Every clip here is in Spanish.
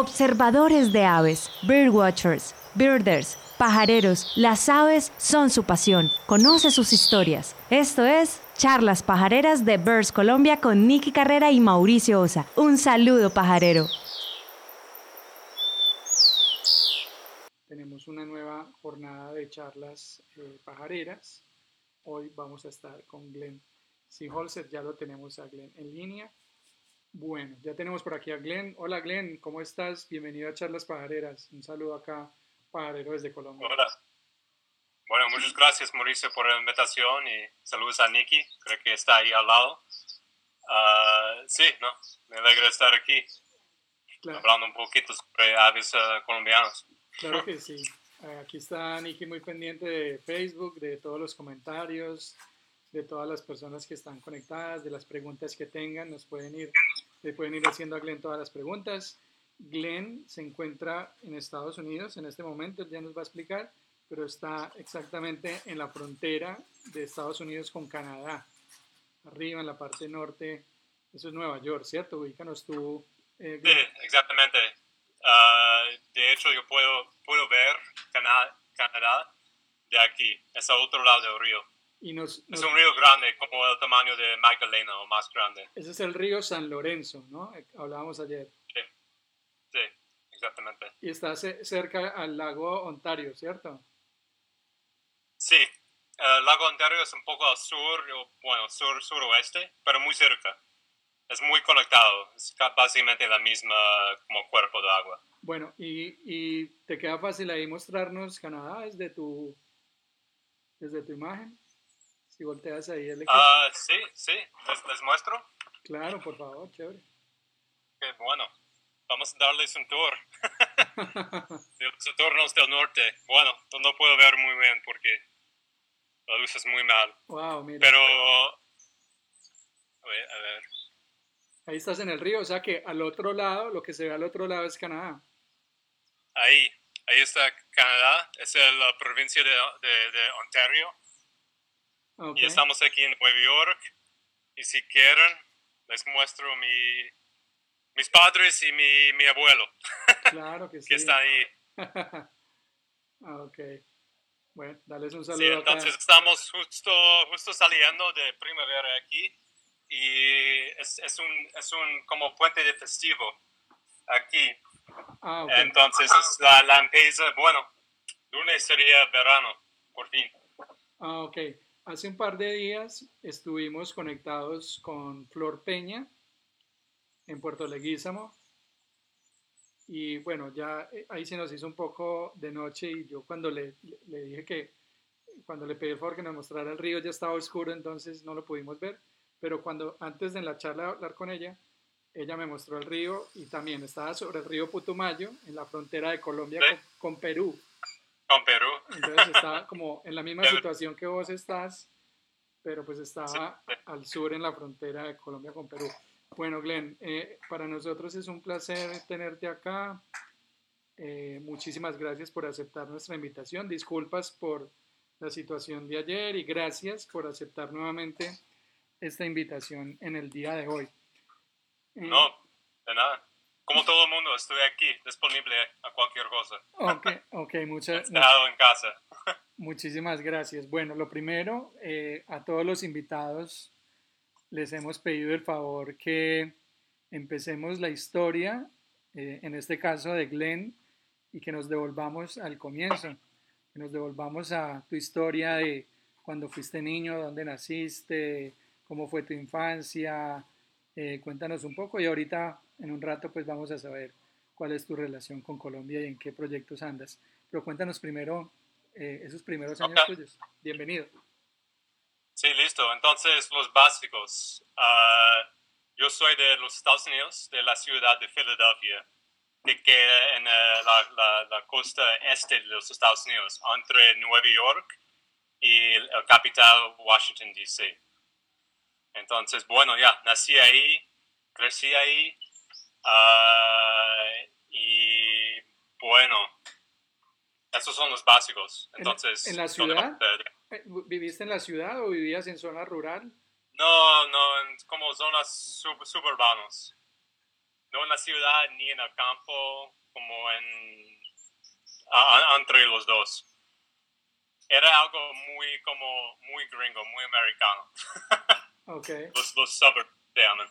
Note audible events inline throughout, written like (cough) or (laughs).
Observadores de aves, birdwatchers, birders, pajareros, las aves son su pasión. Conoce sus historias. Esto es Charlas Pajareras de Birds Colombia con Nicky Carrera y Mauricio Osa. Un saludo pajarero. Tenemos una nueva jornada de charlas eh, pajareras. Hoy vamos a estar con Glenn Seaholzer, ya lo tenemos a Glenn en línea. Bueno, ya tenemos por aquí a Glenn. Hola Glenn, ¿cómo estás? Bienvenido a Charlas Pajareras. Un saludo acá, pajarero desde Colombia. Hola. Bueno, muchas gracias Mauricio por la invitación y saludos a Nicky, creo que está ahí al lado. Ah, sí, no, me alegra estar aquí hablando un poquito sobre aves uh, colombianas. Claro que (laughs) sí. Aquí está Nicky muy pendiente de Facebook, de todos los comentarios, de todas las personas que están conectadas, de las preguntas que tengan, nos pueden ir, le pueden ir haciendo a Glenn todas las preguntas. Glenn se encuentra en Estados Unidos en este momento, ya nos va a explicar, pero está exactamente en la frontera de Estados Unidos con Canadá, arriba en la parte norte, eso es Nueva York, ¿cierto? Ubícanos tú. Eh, sí, exactamente. Ah, de hecho, yo puedo, puedo ver Canadá, Canadá de aquí, es al otro lado del río es un río grande, como el tamaño de Magdalena o más grande. Ese es el río San Lorenzo, ¿no? Hablábamos ayer. Sí, sí, exactamente. Y está cerca al lago Ontario, ¿cierto? Sí, el lago Ontario es un poco al sur, bueno, sur, suroeste, pero muy cerca. Es muy conectado, es básicamente la misma como cuerpo de agua. Bueno, y, y te queda fácil ahí mostrarnos Canadá desde tu, desde tu imagen. Si volteas ahí el Ah, sí, sí. ¿Les, muestro? Claro, por favor, chévere. Qué bueno. Vamos a darles un tour. (laughs) de los entornos del norte. Bueno, no puedo ver muy bien porque la luz es muy mal. Wow, mira. Pero... A ver, a ver. Ahí estás en el río, o sea que al otro lado, lo que se ve al otro lado es Canadá. Ahí, ahí está Canadá, es la provincia de, de Ontario y estamos aquí en Nueva York. Y si quieren, les muestro mi, mis padres y mi, mi abuelo. (laughs) Claro que sí. que está ahí. (laughs) ah, ok. Bueno, dales un saludo. Sí, entonces estamos justo, justo saliendo de primavera aquí y es, es, un, es un como puente de festivo aquí. Ah, okay. Entonces la, la empieza, bueno, lunes sería verano, por fin. Ah, ok. Hace un par de días estuvimos conectados con Flor Peña en Puerto Leguízamo. Y bueno, ya eh, ahí se nos hizo un poco de noche y yo cuando le, le dije que, cuando le pedí el favor que nos mostrara el río ya estaba oscuro, entonces no lo pudimos ver. Pero cuando antes de en la charla hablar con ella, ella me mostró el río y también estaba sobre el río Putumayo, en la frontera de Colombia con Perú. Con Perú. Entonces estaba como en la misma (laughs) situación que vos estás, pero pues estaba al sur en la frontera de Colombia con Perú. Bueno, Glenn, eh, para nosotros es un placer tenerte acá. Eh, muchísimas gracias por aceptar nuestra invitación. Disculpas por la situación de ayer y gracias por aceptar nuevamente esta invitación en el día de hoy. Eh, no, de nada como todo el mundo, estoy aquí, disponible a cualquier cosa. Ok, (laughs) ok, muchas gracias. en casa. (laughs) Muchísimas gracias. Bueno, lo primero, eh, a todos los invitados les hemos pedido el favor que empecemos la historia, eh, en este caso de Glenn, y que nos devolvamos al comienzo, que nos devolvamos a tu historia de cuando fuiste niño, dónde naciste, cómo fue tu infancia, eh, cuéntanos un poco y ahorita en un rato pues vamos a saber cuál es tu relación con Colombia y en qué proyectos andas. Pero cuéntanos primero eh, esos primeros años tuyos. Bienvenido. Sí, listo. Entonces, los básicos. Ah, yo soy de los Estados Unidos, de la ciudad de Filadelfia, que queda en eh, la, la, costa este de los Estados Unidos, entre Nueva York y el, capital Washington, D.C. Entonces, bueno, ya, nací ahí, crecí ahí, Ah, y bueno, esos son los básicos. Entonces, ¿En, la ciudad? Eh, ¿Viviste en la ciudad o vivías en zona rural? No, no, en como zonas suburbanas. no en la ciudad ni en el campo, como en entre los dos. Era algo muy como muy gringo, muy americano. (laughs) Okay. los, los suburbs se llaman.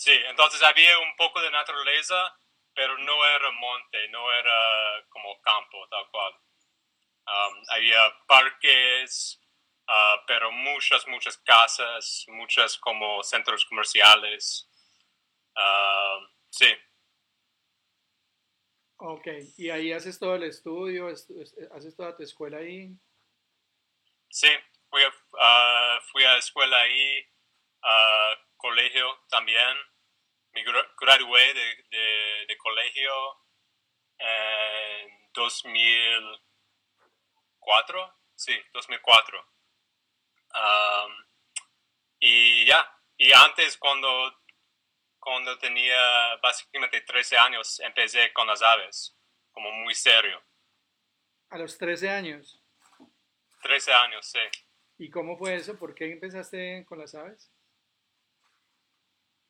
Sí, entonces había un poco de naturaleza, pero no era monte, no era como campo, tal cual. Um, había parques, uh, pero muchas, muchas casas, muchas como centros comerciales. Uh, sí. Ok, y ahí haces todo el estudio, haces toda tu escuela ahí. Sí, fui a, uh, fui a escuela ahí, a colegio también. Me gradué de, de, de colegio en 2004, sí, 2004. Um, y ya, y antes cuando cuando tenía básicamente 13 años, empecé con las aves, como muy serio. ¿A los 13 años? 13 años, sí. ¿Y cómo fue eso? ¿Por qué empezaste con las aves?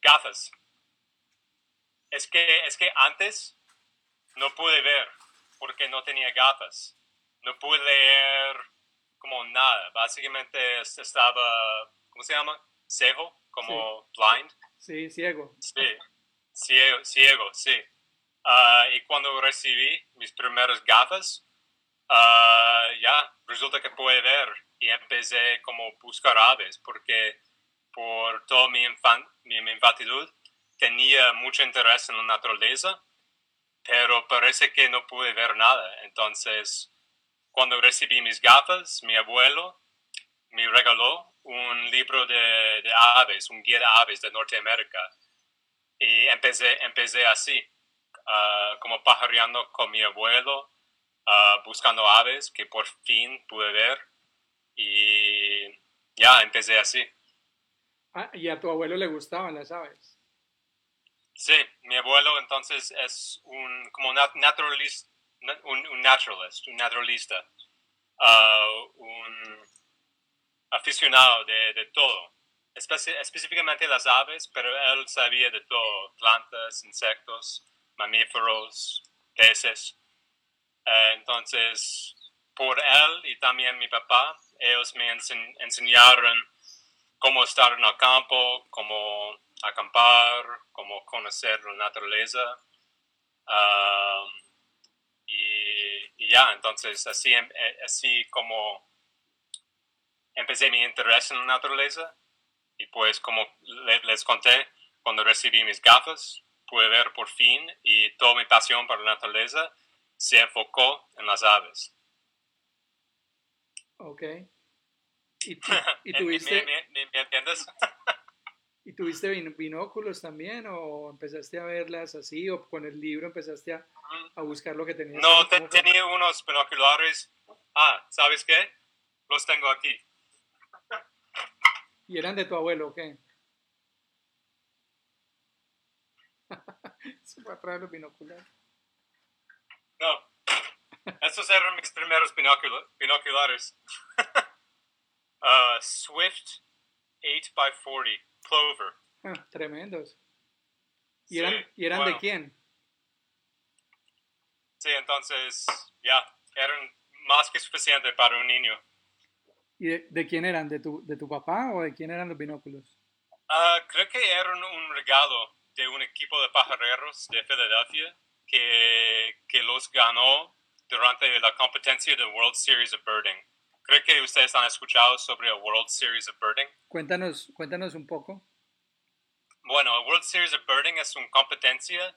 Gafas. Es que, es que antes no pude ver porque no tenía gafas. No pude leer como nada. Básicamente estaba, ¿cómo se llama? Cejo, como blind. Sí, ciego. Sí, ciego, ciego sí. Ah, y cuando recibí mis primeras gafas, ah, ya, resulta que puede ver. Y empecé como buscar aves, porque por toda mi, mi, infantil tenía mucho interés en la naturaleza, pero parece que no pude ver nada. Entonces, cuando recibí mis gafas, mi abuelo me regaló un libro de, de, aves, un guía de aves de Norteamérica. Y empecé, empecé así, uh, como pajareando con mi abuelo, uh, buscando aves que por fin pude ver. Y ya, empecé así. Ah, ¿y a tu abuelo le gustaban las aves? Sí, mi abuelo entonces es un como naturalista, un, un naturalist, un naturalista, uh, un aficionado de, de todo, específicamente las aves, pero él sabía de todo, plantas, insectos, mamíferos, peces. Eh, entonces, por él y también mi papá, ellos me enseñaron cómo estar en el campo, cómo acampar, cómo conocer la naturaleza. Um, y, y, ya, entonces así, eh, así como empecé mi interés en la naturaleza y pues como les conté, cuando recibí mis gafas, pude ver por fin y toda mi pasión por la naturaleza se enfocó en las aves. Ok. ¿Y, (laughs) tuviste... ¿Me, entiendes? (laughs) ¿Y tuviste binóculos también o empezaste a verlas así o con el libro empezaste a, a buscar lo que tenías? No, tenía unos binoculares. Ah, ¿sabes qué? Los tengo aquí. ¿Y eran de tu abuelo o qué? (laughs) Se fue a traer los binoculares. No, estos eran mis primeros binoculares. (laughs) uh, Swift 8x40, Plover. Ah, tremendos. ¿Y eran, ¿y eran de quién? Sí, entonces, ya, eran más que suficiente para un niño. ¿Y de, quién eran? ¿De tu, ¿De tu papá o de quién eran los binóculos? Uh, creo que eran un regalo de un equipo de pajareros de Filadelfia que, que los ganó durante la competencia del World Series of Birding. Creo que ustedes han escuchado sobre el World Series of Birding. Cuéntanos, cuéntanos un poco. Bueno, el World Series of Birding es una competencia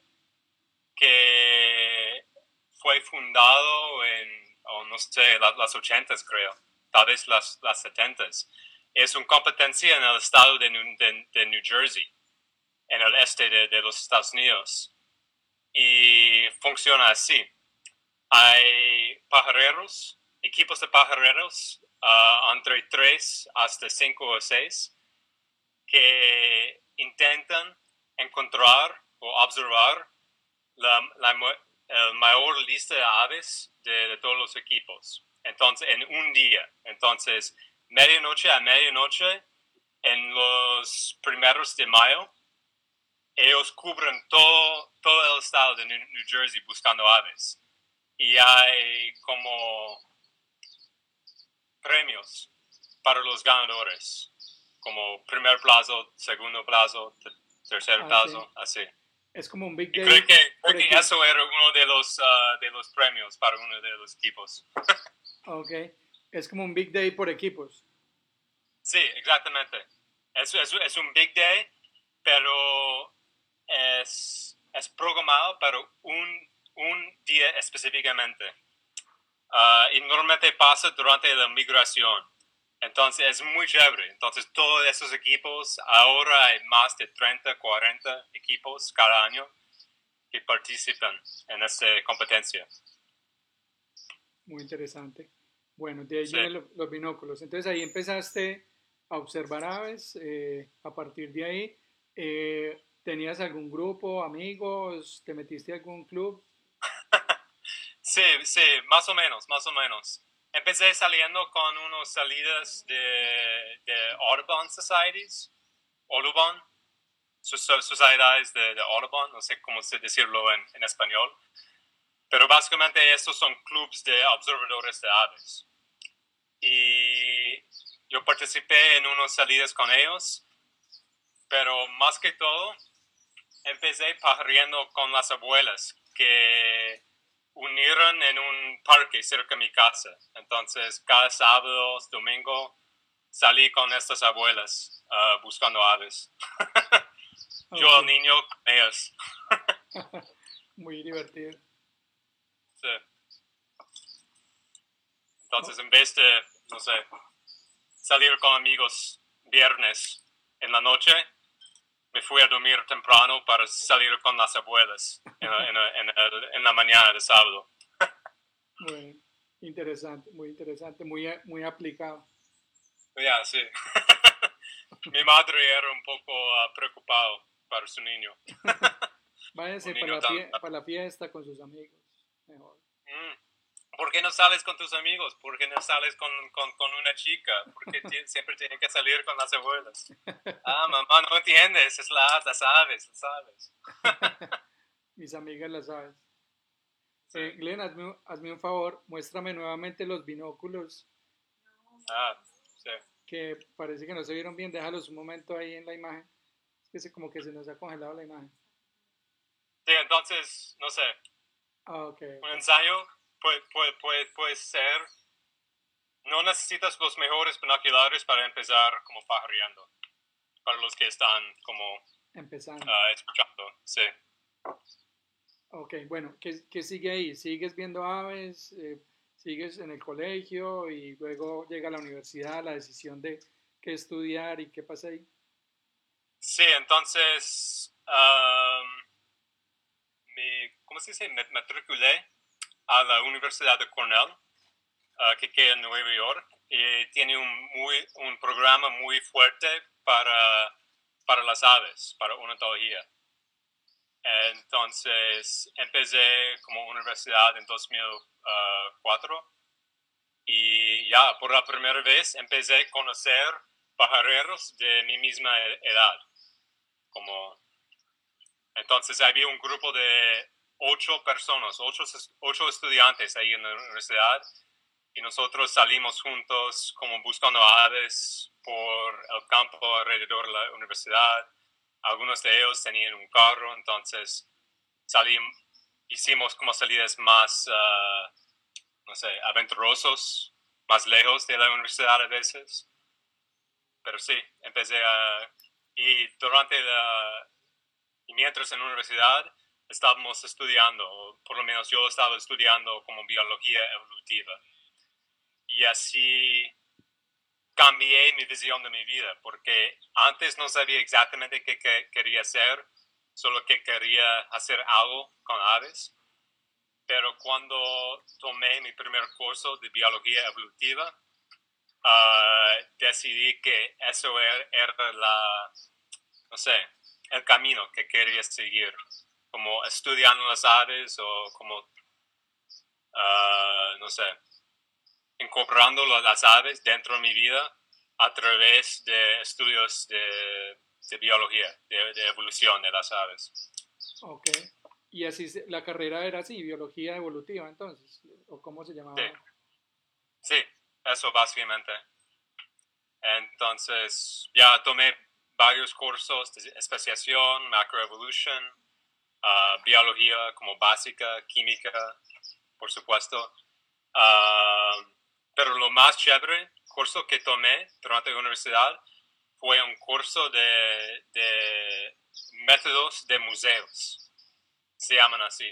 que fue fundado en, oh, no sé, las, las 80 creo tal vez las, las 70. Es una competencia en el estado de, de, New Jersey, en el este de, de, los Estados Unidos. Y funciona así. Hay pajareros, equipos de pajareros, uh, entre 3 hasta 5 o 6, que intentan encontrar o observar la, la mayor lista de aves de, de todos los equipos entonces en un día. Entonces, medianoche a medianoche, en los primeros de mayo, ellos cubren todo, todo el estado de New Jersey buscando aves. Y hay como premios para los ganadores, como primer plazo, segundo plazo, tercer ah, plazo, así. Es como un big day. creo que, eso era uno de los, ah, de los premios para uno de los equipos. ok, es como un big day por equipos. Sí, exactamente. Es, es, es un big day, pero es, es programado para un, un día específicamente. Ah, y normalmente pasa durante la migración. Entonces es muy chévere. Entonces todos esos equipos, ahora hay más de 30, 40 equipos cada año que participan en esta competencia. Muy interesante. Bueno, de ahí vienen los, binóculos. Entonces ahí empezaste a observar aves. Eh, a partir de ahí, eh, ¿tenías algún grupo, amigos? ¿Te metiste a algún club? Sí, sí, más o menos, más o menos. Empecé saliendo con unas salidas de, de Audubon Societies, Audubon, sociedades de, de, Audubon, no sé cómo decirlo en, español, pero básicamente estos son clubes de observadores de aves. Y yo participé en unas salidas con ellos, pero más que todo, empecé pajareando con las abuelas, que unieron en un parque cerca de mi casa. Entonces, cada sábado, domingo, salí con estas abuelas uh, buscando aves. (laughs) Yo, el niño, con ellas. (laughs) Muy divertido. Sí. Entonces, en vez de, no sé, salir con amigos viernes en la noche, me fui a dormir temprano para salir con las abuelas en, la mañana de sábado. (laughs) Muy interesante, muy interesante, muy, muy aplicado. Ya, sí. (laughs) Mi madre era un poco uh, preocupado para su niño. (laughs) Váyase para, la para la fiesta con sus amigos, mejor. Mm. ¿Por qué no sales con tus amigos? ¿Por qué no sales con, con, con una chica? ¿Por qué siempre tienes que salir con las abuelas? Ah, mamá, no entiendes, es la, las aves, las aves. (laughs) Mis amigas las aves. Eh, Glenn, hazme, hazme, un favor, muéstrame nuevamente los binóculos. Ah, sí. Que parece que no se vieron bien, déjalos un momento ahí en la imagen. Es que como que se nos ha congelado la imagen. Sí, entonces, no sé. Ah, okay. Un ensayo puede, puede, puede, ser, no necesitas los mejores binoculares para empezar como pajareando, para los que están como empezando. Uh, escuchando, sí. Ok, bueno, ¿qué, ¿qué, sigue ahí? ¿Sigues viendo aves? Eh, ¿Sigues en el colegio y luego llega a la universidad la decisión de qué estudiar y qué pasa ahí? Sí, entonces, um, me, ¿cómo se dice? Me matriculé a la Universidad de Cornell, uh, que queda en Nueva York, y tiene un, muy, un programa muy fuerte para, para las aves, para ornitología. Entonces empecé como universidad en 2004 uh, y ya por la primera vez empecé a conocer pajareros de mi misma e-, edad. Como, entonces había un grupo de ocho personas, ocho, ocho estudiantes ahí en la universidad y nosotros salimos juntos como buscando aves por el campo alrededor de la universidad. Algunos de ellos tenían un carro, entonces salimos, hicimos como salidas más, ah, no sé, aventurosos, más lejos de la universidad a veces. Pero sí, empecé a... Y durante la... Y mientras en la universidad, estábamos estudiando, o por lo menos yo estaba estudiando como biología evolutiva. Y así cambié mi visión de mi vida, porque antes no sabía exactamente qué, quería hacer, solo que quería hacer algo con aves. Pero cuando tomé mi primer curso de biología evolutiva, ah, decidí que eso era, era el camino que quería seguir como estudiando las aves o como, ah, no sé, incorporando las aves dentro de mi vida a través de estudios de de biología, de, de, evolución de las aves. Ok. Y así la carrera era así, biología evolutiva entonces, o cómo se llamaba. Sí, sí eso básicamente. Entonces, ya tomé varios cursos de especiación, macroevolution, uh, biología como básica, química, por supuesto. Uh, pero lo más chévere, curso que tomé durante la universidad, fue un curso de, de métodos de museos. Se llaman así.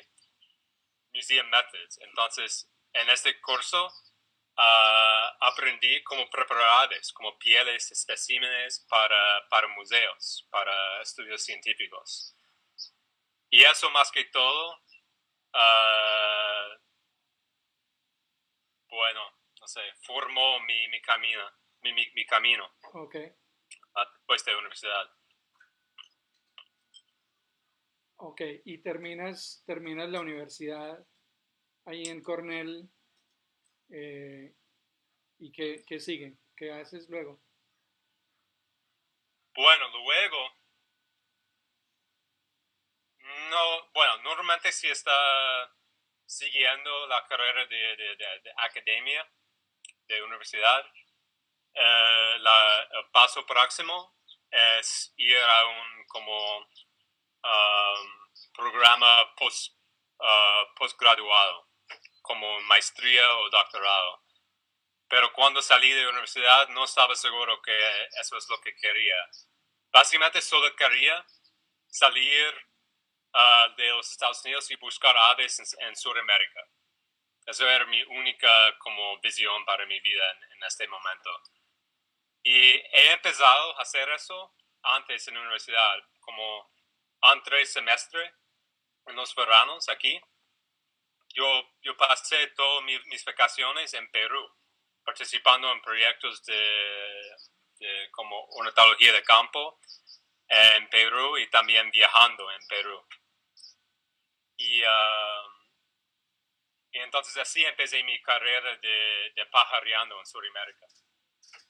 Museum Methods. Entonces, en este curso uh, aprendí cómo preparar aves, como pieles, especímenes para, para museos, para estudios científicos. Y eso más que todo, uh, bueno, no sé, formó mi, mi camino, mi, mi, mi camino. Okay. Después de la universidad. Ok, y terminas, terminas la universidad ahí en Cornell. Eh, ¿Y qué, qué sigue? ¿Qué haces luego? Bueno, luego. No, bueno, normalmente si está siguiendo la carrera de, de, de academia, de universidad, eh, el paso próximo es ir a un como um, programa post, uh, postgraduado, como maestría o doctorado. Pero cuando salí de la universidad no estaba seguro que eso es lo que quería. Básicamente solo quería salir uh, de los Estados Unidos y buscar aves en, Sudamérica. Esa era mi única como visión para mi vida en este momento. Y he empezado a hacer eso antes en la universidad, como entre semestre, en los veranos aquí. Yo, yo pasé todas mis, vacaciones en Perú, participando en proyectos de, como ornitología de campo en Perú y también viajando en Perú. Y, um, y entonces así empecé mi carrera de, de pajareando en Sudamérica.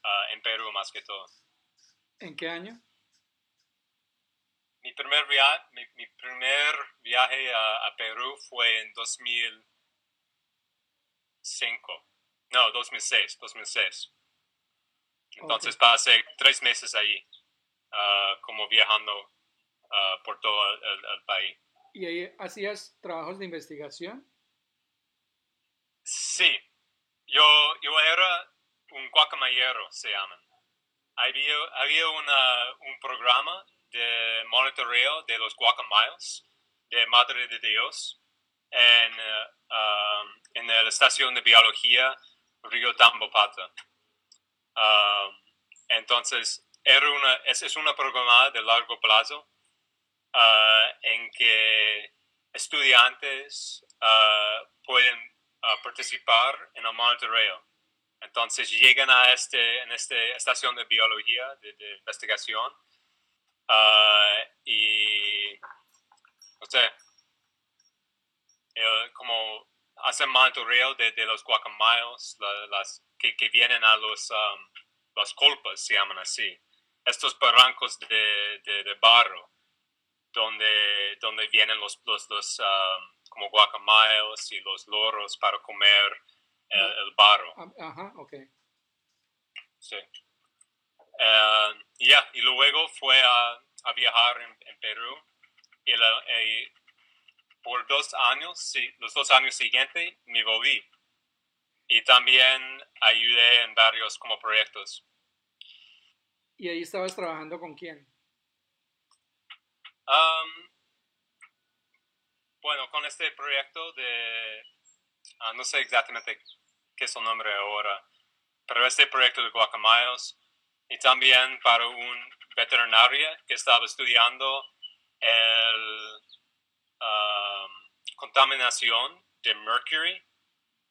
Ah, en Perú más que todo. ¿En qué año? Mi primer, via mi, mi, primer viaje a, a, Perú fue en 2005. No, 2006, 2006. Entonces pasé tres meses ahí, uh, como viajando uh, por todo el, el, el, país. ¿Y ahí hacías trabajos de investigación? Sí, yo, yo era un guacamayero se llaman. Había, había una, un programa de monitoreo de los guacamayos de Madre de Dios en, uh, um, en la estación de biología Río Tambopata. Uh, entonces, era una, es, es una programa de largo plazo uh, en que estudiantes pueden participar en el monitoreo. Entonces llegan a este, en esta estación de biología, de, investigación, uh, y, no sé, como hacen monitoreo de, de los guacamayos, las, que, que, vienen a los, um, las colpas, se llaman así, estos barrancos de, de, barro, donde, donde vienen los, los, los um, como guacamayos y los loros para comer el, barro. Ah, ajá, ok. Sí. Uh, ya, y luego fue a, a viajar en, Perú y, por dos años, sí, los dos años siguientes me volví. Y también ayudé en varios como proyectos. ¿Y ahí estabas trabajando con quién? Um, bueno, con este proyecto de, uh, no sé exactamente que es el nombre ahora, pero este proyecto de guacamayos y también para un veterinario que estaba estudiando el um, contaminación de mercury.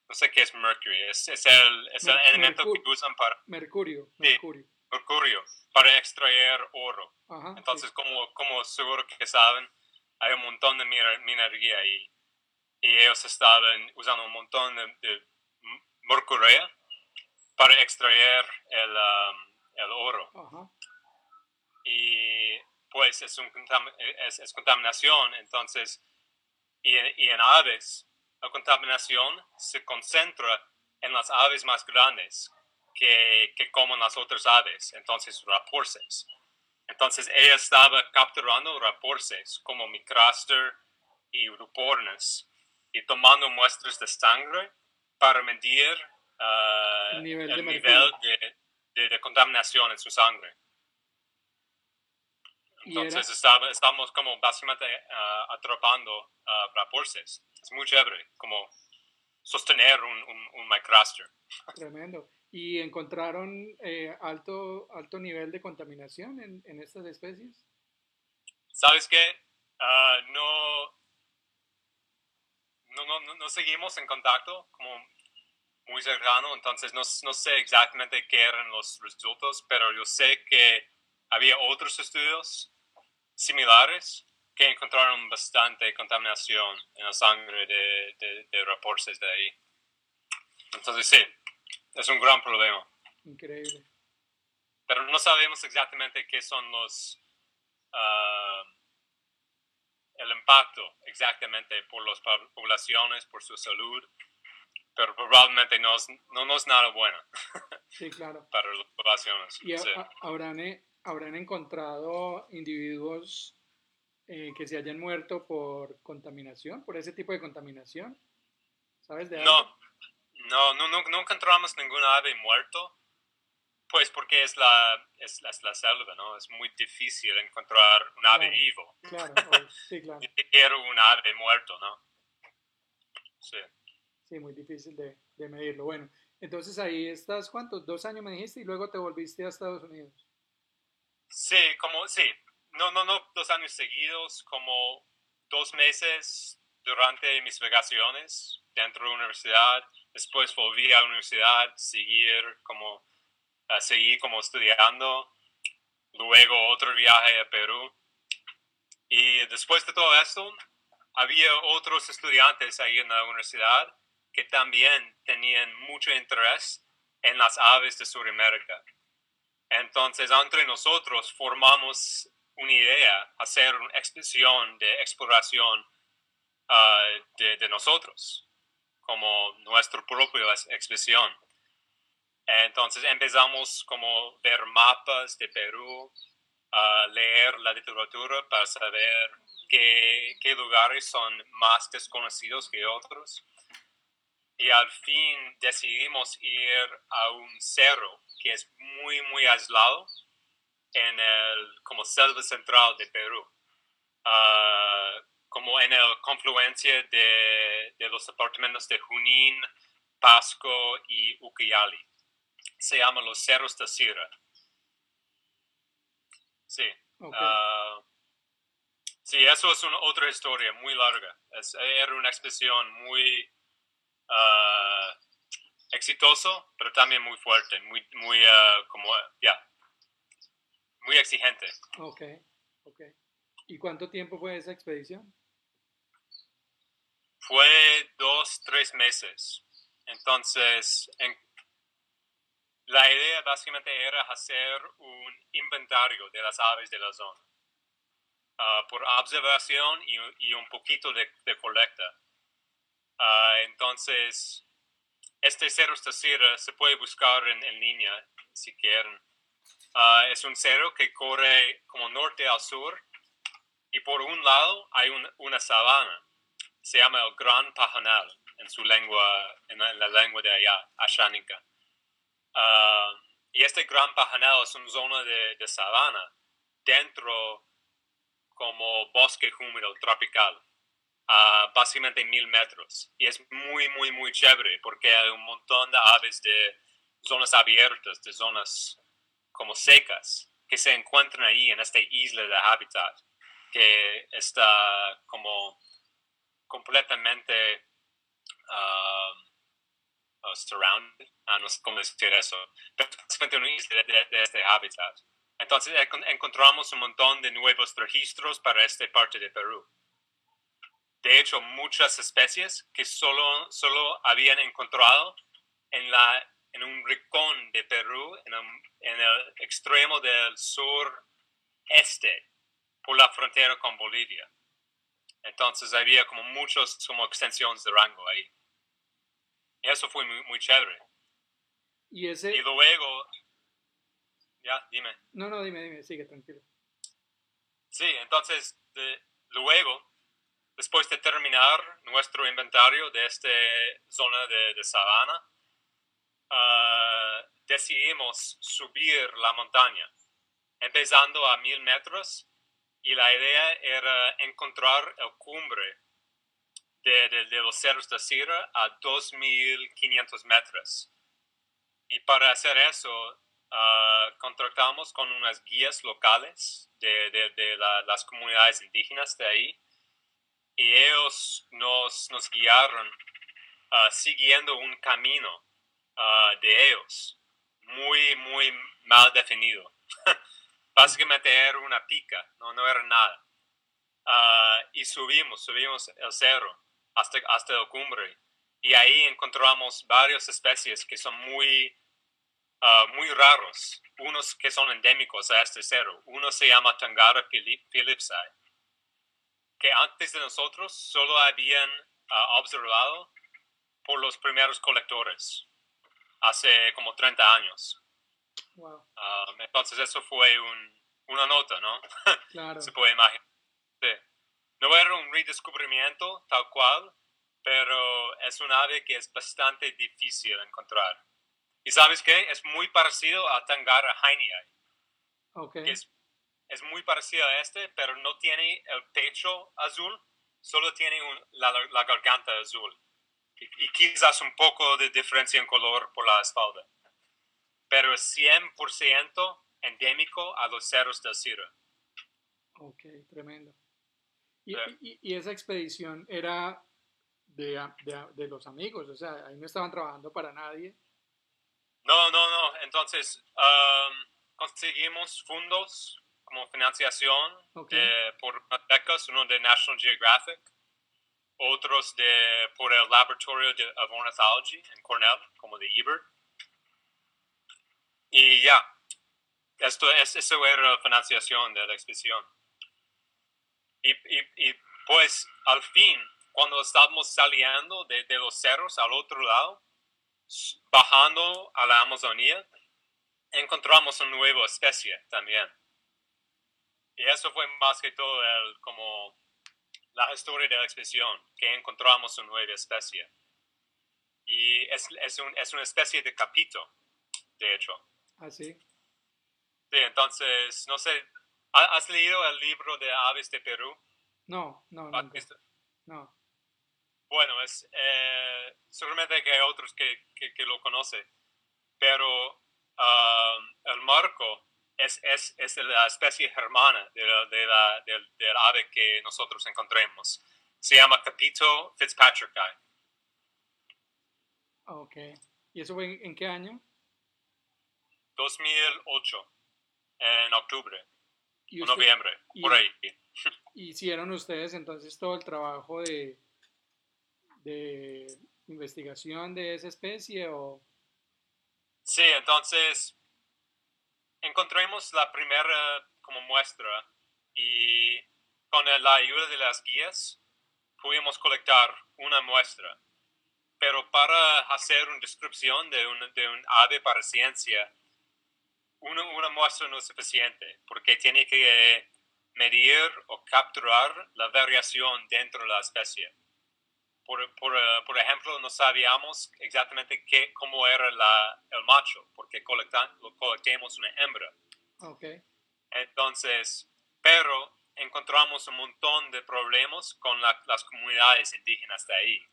No sé qué es mercury, es, es el, es el elemento que usan para... Mercurio, mercurio. Mercurio, para extraer oro. Entonces, como, como seguro que saben, hay un montón de minería ahí y ellos estaban usando un montón de mercurio para extraer el, um, el oro. Y pues es, un, es, contaminación. Entonces, y, en aves, la contaminación se concentra en las aves más grandes que, que comen las otras aves, entonces raporces. Entonces ella estaba capturando raporces como micraster y rupornes y tomando muestras de sangre para medir uh, el nivel, de, de, contaminación en su sangre. Entonces estamos como básicamente uh, atrapando uh, raporces. Es muy chévere, como sostener un, un, un micraster. Tremendo. ¿Y encontraron eh, alto, alto nivel de contaminación en, en estas especies? ¿Sabes qué? Uh, no, no, no, no, seguimos en contacto como muy cercano, entonces no, no, sé exactamente qué eran los resultados, pero yo sé que había otros estudios similares que encontraron bastante contaminación en la sangre de, de, de reportes de ahí. Entonces sí, es un gran problema. Increíble. Pero no sabemos exactamente qué son los... Ah, el impacto exactamente por las poblaciones, por su salud, pero probablemente no es, no, es nada bueno. (laughs) Sí, claro. para las poblaciones. ¿Y habrán, eh, habrán encontrado individuos eh, que se hayan muerto por contaminación, por ese tipo de contaminación? ¿Sabes de algo? No, no, no, no, encontramos ningún ave muerto, pues porque es la, es, la selva, ¿no? Es muy difícil encontrar un ave vivo. Claro, sí, (laughs) claro. Ni un ave muerto, ¿no? Sí. Sí, muy difícil de, de medirlo. Bueno, entonces ahí estás, ¿cuántos? Dos años me dijiste y luego te volviste a Estados Unidos. Sí, como, sí. No, no, no dos años seguidos, como dos meses durante mis vacaciones dentro de la universidad Después volví a la universidad, seguir como, seguir como estudiando. Luego otro viaje a Perú. Y después de todo esto, había otros estudiantes ahí en la universidad que también tenían mucho interés en las aves de Sudamérica. Entonces, entre nosotros formamos una idea, hacer una expedición de exploración de, de, nosotros como nuestra propia expresión. Entonces empezamos como ver mapas de Perú, a leer la literatura para saber qué, qué, lugares son más desconocidos que otros. Y al fin decidimos ir a un cerro que es muy, muy aislado en el como selva central de Perú. Uh, como en la confluencia de, de, los departamentos de Junín, Pasco y Ucayali. Se llaman los Cerros de Sira. Sí. Ah, sí, eso es una otra historia muy larga. era una expedición muy uh, exitoso, pero también muy fuerte, muy, muy, uh, como, ya, muy exigente. Ok, ok. ¿Y cuánto tiempo fue esa expedición? Fue dos, tres meses. Entonces, la idea básicamente era hacer un inventario de las aves de la zona, ah, por observación y, un poquito de, colecta. Ah, entonces, este cerro Stacira se puede buscar en, línea si quieren. Ah, es un cerro que corre como norte al sur y por un lado hay una sabana se llama el Gran Pajonal en su lengua, en la, lengua de allá, ashánica. Ah, y este Gran Pajonal es una zona de, de, sabana dentro como bosque húmedo tropical, a básicamente mil metros. Y es muy, muy, muy chévere porque hay un montón de aves de zonas abiertas, de zonas como secas, que se encuentran ahí en esta isla de hábitat, que está como completamente uh, uh, surrounded, ah, no sé cómo decir eso, pero básicamente una isla de, este hábitat. Entonces encontramos un montón de nuevos registros para esta parte de Perú. De hecho, muchas especies que solo, solo habían encontrado en, la, en un rincón de Perú, en, en el extremo del sur este por la frontera con Bolivia. Entonces había como muchas como extensiones de rango ahí. Y eso fue muy, muy chévere. Y ese... Y luego... Ya, dime. No, no, dime, dime, sigue, tranquilo. Sí, entonces, de, luego, después de terminar nuestro inventario de esta zona de, de sabana, ah, decidimos subir la montaña, empezando a mil metros, y la idea era encontrar el cumbre de, de, los cerros de Sierra a 2.500 metros. Y para hacer eso, uh, contratamos con unas guías locales de, de las comunidades indígenas de ahí y ellos nos, nos guiaron uh, siguiendo un camino uh, de ellos muy, muy mal definido. (laughs) Básicamente era una pica, no, no era nada. y subimos, subimos el cerro hasta, hasta el cumbre. Y ahí encontramos varias especies que son muy, uh, muy raros, unos que son endémicos a este cerro. Uno se llama Tangara philipsi, que antes de nosotros solo habían uh, observado por los primeros colectores, hace como 30 años. Wow. Um, entonces eso fue un, una nota, ¿no? (laughs) Claro. se puede imaginar. Sí. No era un redescubrimiento tal cual, pero es un ave que es bastante difícil encontrar. ¿Y sabes qué? Es muy parecido a Tangara hainii. Okay. Es, es, muy parecido a este, pero no tiene el pecho azul, solo tiene un, la, la, garganta azul. Y, y, quizás un poco de diferencia en color por la espalda. Pero es 100% endémico a los cerros del Sierra. Ok, tremendo. Y, y, y, esa expedición era de, de, de, los amigos, o sea, ahí no estaban trabajando para nadie. No, no, no. Entonces, um, conseguimos fondos como financiación okay. de, por becas, uno de National Geographic, otros de, por el Laboratorio de, of Ornithology en Cornell, como de Ebert. Y ya, esto es, eso era la financiación de la expedición. Y, y, y, pues al fin, cuando estábamos saliendo de, de, los cerros al otro lado, bajando a la Amazonía, encontramos una nueva especie también. Y eso fue más que todo el, como la historia de la expedición, que encontramos una nueva especie. Y es, es, un, es una especie de capito, de hecho. ¿Ah, sí? Entonces, no sé, ¿has leído el libro de Aves de Perú? No, no, no. No. Bueno, es, eh, seguramente que hay otros que, que, que lo conocen, pero um, el marco es, es, es, la especie germana de la, de la, del, del ave que nosotros encontremos. Se llama Capito fitzpatricki. Ok. ¿Y eso fue en, en qué año? 2008 en octubre ¿Y usted, noviembre, y, por ahí. (laughs) ¿Hicieron ustedes entonces todo el trabajo de, de investigación de esa especie o...? Sí, entonces encontramos la primera como muestra y con la ayuda de las guías pudimos colectar una muestra. Pero para hacer una descripción de un, de un ave para ciencia, una, una, muestra no es suficiente porque tiene que medir o capturar la variación dentro de la especie. Por, por, uh, por ejemplo, no sabíamos exactamente qué, cómo era la, el macho porque lo colectamos una hembra. Okay. Entonces, pero encontramos un montón de problemas con la, las comunidades indígenas de ahí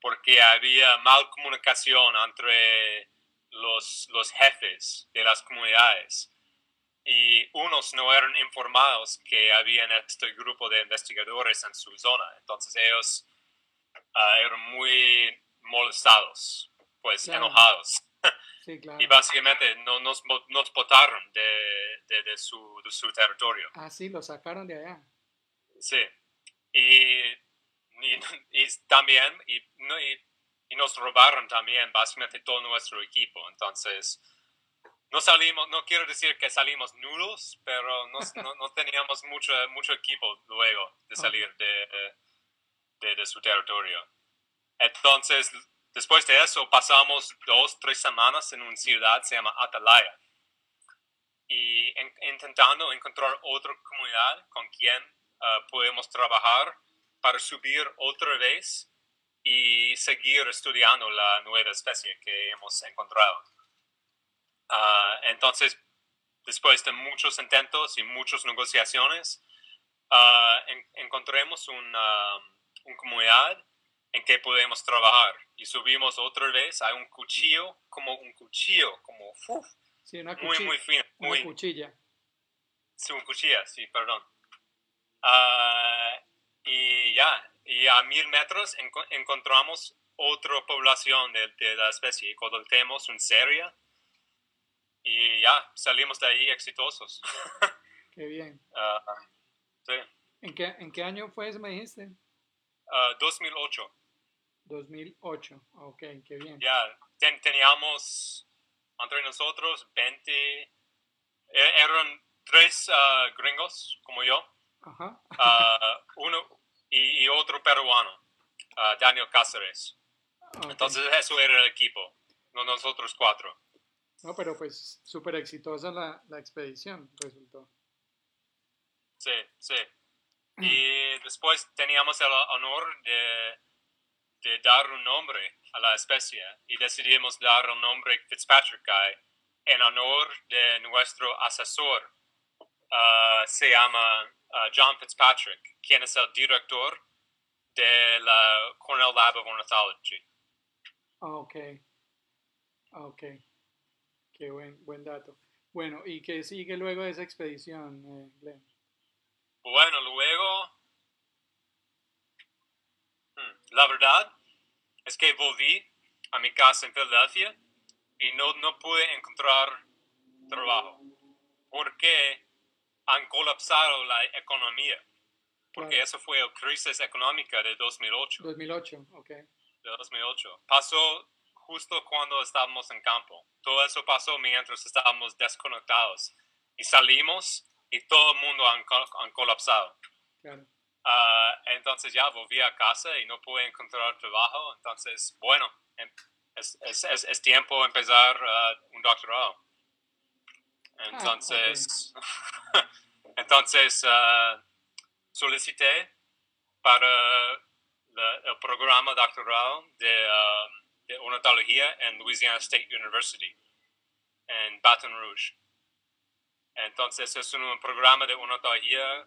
porque había mal comunicación entre los, los jefes de las comunidades y unos no eran informados que había este grupo de investigadores en su zona. Entonces ellos uh, eran muy molestados, pues claro. enojados. (laughs) Sí, claro. y básicamente no, nos, nos botaron de, de, de, su, de su territorio. Ah, sí, lo sacaron de allá. Sí. Y, y, (laughs) y también, y, y y nos robaron también básicamente todo nuestro equipo. Entonces, no salimos, no quiero decir que salimos nulos, pero no, no, (laughs) teníamos mucho, mucho equipo luego de salir de, de, de, su territorio. Entonces, después de eso, pasamos dos, tres semanas en una ciudad, se llama Atalaya, y intentando encontrar otra comunidad con quien uh, podemos trabajar para subir otra vez y seguir estudiando la nueva especie que hemos encontrado. Ah, entonces, después de muchos intentos y muchas negociaciones, uh, encontremos una, comunidad en que podemos trabajar y subimos otra vez a un cuchillo, como un cuchillo, como sí, una muy, muy fino. Una cuchilla. Sí, un cuchilla, sí, perdón. Ah, y ya, y a mil metros encontramos otra población de, de la especie. Cuando tenemos un serie, y ya, salimos de ahí exitosos. (laughs) Qué bien. Ah, sí. ¿En qué, ¿En qué año fue eso, me dijiste? 2008. 2008, ok, qué bien. Ya, teníamos entre nosotros 20, e, eran tres ah, gringos como yo, Ajá. Ah, (laughs) uno y, otro peruano, Daniel Cáceres. Entonces eso era el equipo, no nosotros cuatro. No, pero pues súper exitosa la, la, expedición resultó. Sí, sí. Mm. Y después teníamos el honor de, de, dar un nombre a la especie y decidimos dar el nombre Fitzpatrick en honor de nuestro asesor. Uh, se llama uh, John Fitzpatrick, quien es el director de la Cornell Lab of Ornithology. Ok. Ok. Qué buen, buen dato. Bueno, ¿y qué sigue luego de esa expedición, eh, Glenn? Bueno, luego, hmm, la verdad es que volví a mi casa en Filadelfia y no, no pude encontrar trabajo porque han colapsado la economía. Porque eso fue la crisis económica de 2008. 2008, ok. De 2008. Pasó justo cuando estábamos en campo. Todo eso pasó mientras estábamos desconectados. Y salimos y todo el mundo han, colapsado. Ah, entonces ya volví a casa y no pude encontrar trabajo. Entonces, bueno, em, es, es, es, tiempo de empezar ah, un doctorado. Ah, entonces, (laughs) entonces solicité para el programa doctoral de de ornitología en Louisiana State University, en Baton Rouge. Entonces es un programa de ornitología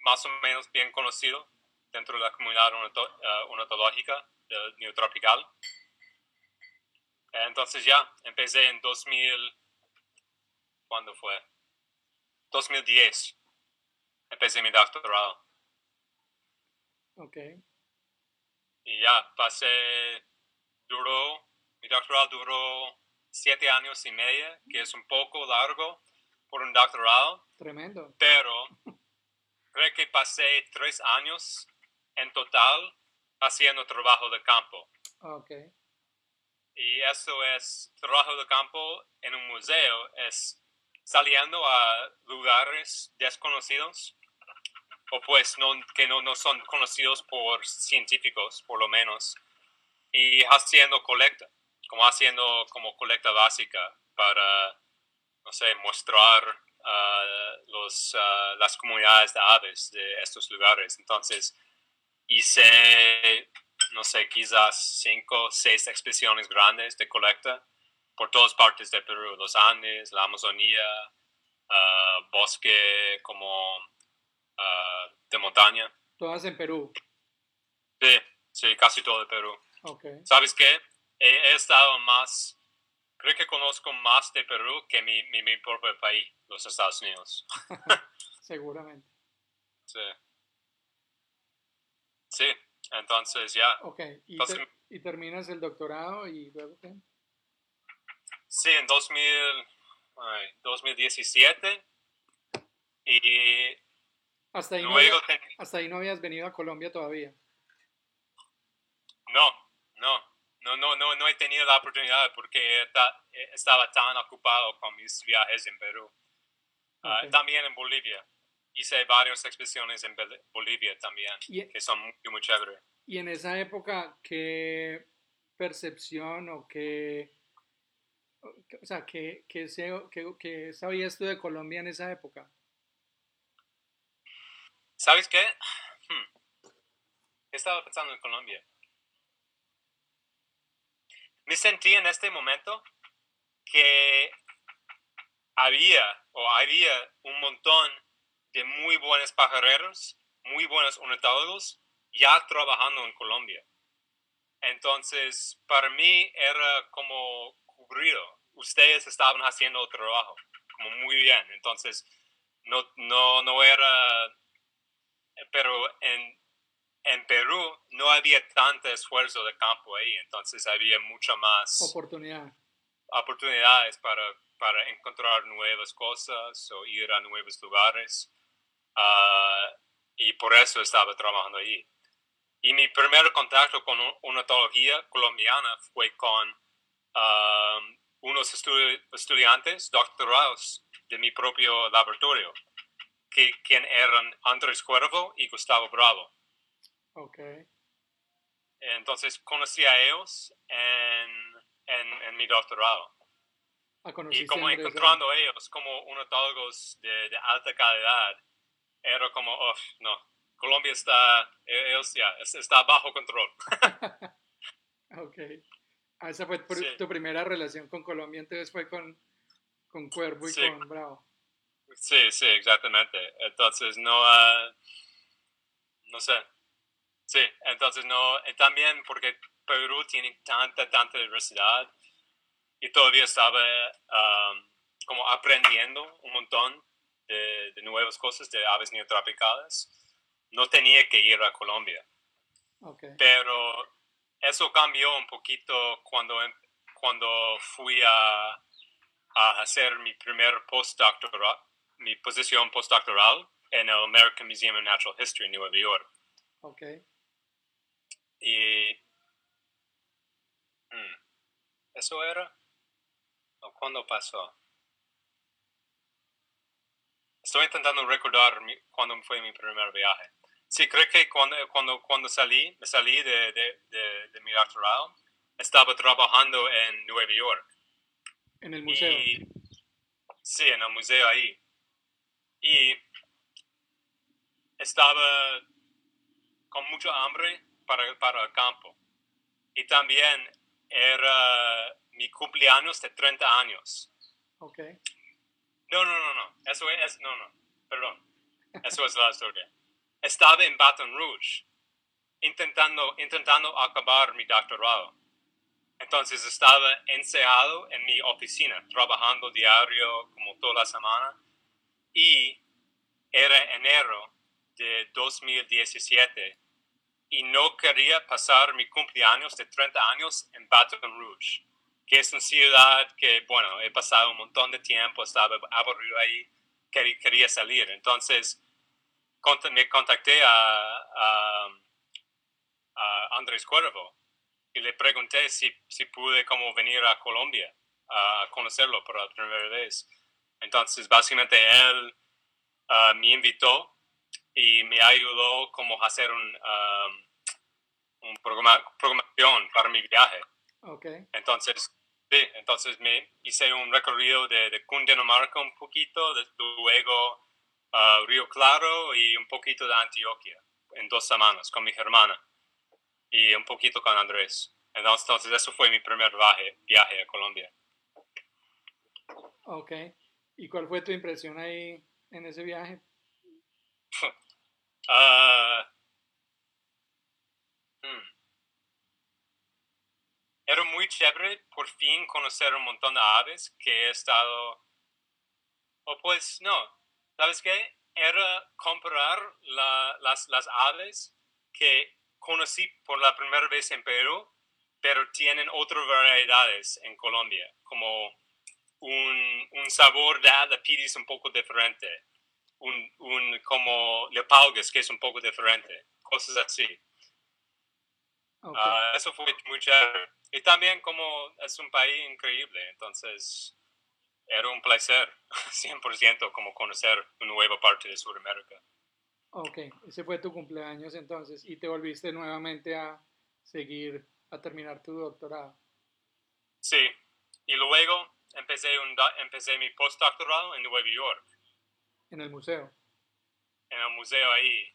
más o menos bien conocido dentro de la comunidad ornitológica del neotropical. Entonces ya, empecé en 2000, ¿cuándo fue? 2010. Empecé mi doctorado. Ok. Y ya, pasé duró, mi doctorado duró siete años y medio, que es un poco largo por un doctorado. Tremendo. Pero creo que pasé tres años en total haciendo trabajo de campo. Okay. Y eso es trabajo de campo en un museo, es saliendo a lugares desconocidos o pues no, que no, no son conocidos por científicos, por lo menos y haciendo colecta, como haciendo como colecta básica para, no sé, mostrar uh, los, uh, las comunidades de aves de estos lugares. Entonces, hice, no sé, quizás cinco seis expediciones grandes de colecta por todas partes de Perú, los Andes, la Amazonía, uh, bosque como de montaña. Todas en Perú. Sí, sí, casi todo de Perú. Okay. ¿Sabes qué? He, estado más, creo que conozco más de Perú que mi, mi, propio país, los Estados Unidos. (laughs) Seguramente. Sí. Sí, entonces ya. Ok, ¿Y, ¿Y, terminas el doctorado y luego qué? Sí, en 2000, 2017. Y hasta ahí, luego no hasta ahí no habías venido a Colombia todavía. No, no, no, no, no, no he tenido la oportunidad porque estaba tan ocupado con mis viajes en Perú. Ah, también en Bolivia. Hice varias expediciones en Bolivia también, que son muy, muy chéveres. ¿Y en esa época qué percepción o qué, o sea, qué, qué, qué sabías tú de Colombia en esa época? ¿Sabes qué? Hmm. Estaba pensando en Colombia. Me sentí en este momento que había o había un montón de muy buenos pajareros, muy buenos ornitólogos ya trabajando en Colombia. Entonces, para mí era como Ustedes estaban haciendo el trabajo como muy bien. Entonces, no, no, no era... Pero en, en Perú no había tanto esfuerzo de campo ahí. Entonces, había mucha más... Oportunidad. Oportunidades para, para encontrar nuevas cosas o ir a nuevos lugares. Ah, y por eso estaba trabajando ahí. Y mi primer contacto con una etología colombiana fue con um, unos estudiantes doctorados de mi propio laboratorio, que, quien eran Andrés Cuervo y Gustavo Bravo. Okay. Entonces conocí a ellos en, en, mi doctorado. Ah, y como encontrando a ellos como unotólogos de, de alta calidad, era como, oh, no, Colombia está, eh, ellos ya, está bajo control. (laughs) ok. Ah, esa fue tu primera relación con Colombia, entonces fue con, con Cuervo y con Bravo. Sí, sí, exactamente. Entonces, no, uh, no sé. Sí, entonces no, también porque Perú tiene tanta, tanta diversidad y todavía estaba um, como aprendiendo un montón de, de nuevas cosas de aves neotropicales no tenía que ir a Colombia. Pero eso cambió un poquito cuando, em, cuando fui a, a hacer mi primer postdoctoral, mi posición postdoctoral en el American Museum of Natural History en Nueva York. Okay. Y hmm, eso era. ¿O cuándo pasó? Estoy intentando recordar cuándo fue mi primer viaje. Sí, creo que cuando, cuando, cuando salí, me salí de, de, de, mi doctorado, estaba trabajando en Nueva York. ¿En el museo? sí, en el museo ahí. Y estaba con mucha hambre para, para el campo. Y también era mi cumpleaños de 30 años. Ok. No, no, no, no. Eso es, no, no. Perdón. Eso es la historia estaba en Baton Rouge intentando, intentando acabar mi doctorado. Entonces estaba encerrado en mi oficina, trabajando diario como toda la semana. Y era enero de 2017 y no quería pasar mi cumpleaños de 30 años en Baton Rouge, que es una ciudad que, bueno, he pasado un montón de tiempo, estaba aburrido ahí, quería salir. Entonces, me contacté a, Andrés Cuervo y le pregunté si, si pude como venir a Colombia a conocerlo por la primera vez. Entonces, básicamente él ah, me invitó y me ayudó como a hacer un, um, un programa, programación para mi viaje. Okay. Entonces, sí, entonces me hice un recorrido de, de Cundinamarca un poquito, luego Río Claro y un poquito de Antioquia en dos semanas con mi hermana y un poquito con Andrés. Entonces, eso fue mi primer viaje, viaje a Colombia. Ok. ¿Y cuál fue tu impresión ahí en ese viaje? (laughs) Ah, hmm. Era muy chévere por fin conocer un montón de aves que he estado, o pues no, ¿Sabes qué? Era comprar las, las aves que conocí por la primera vez en Perú, pero tienen otras variedades en Colombia, como un, un sabor de Adapidis un poco diferente, un, un como Lepalgas que es un poco diferente, cosas así. Ah, eso fue muy chévere. Y también como es un país increíble, entonces era un placer (laughs) 100% como conocer una nueva parte de Sudamérica. Ok, ese fue tu cumpleaños entonces y te volviste nuevamente a seguir, a terminar tu doctorado. Sí, y luego empecé, un, empecé mi postdoctorado en Nueva York. En el museo. En el museo ahí.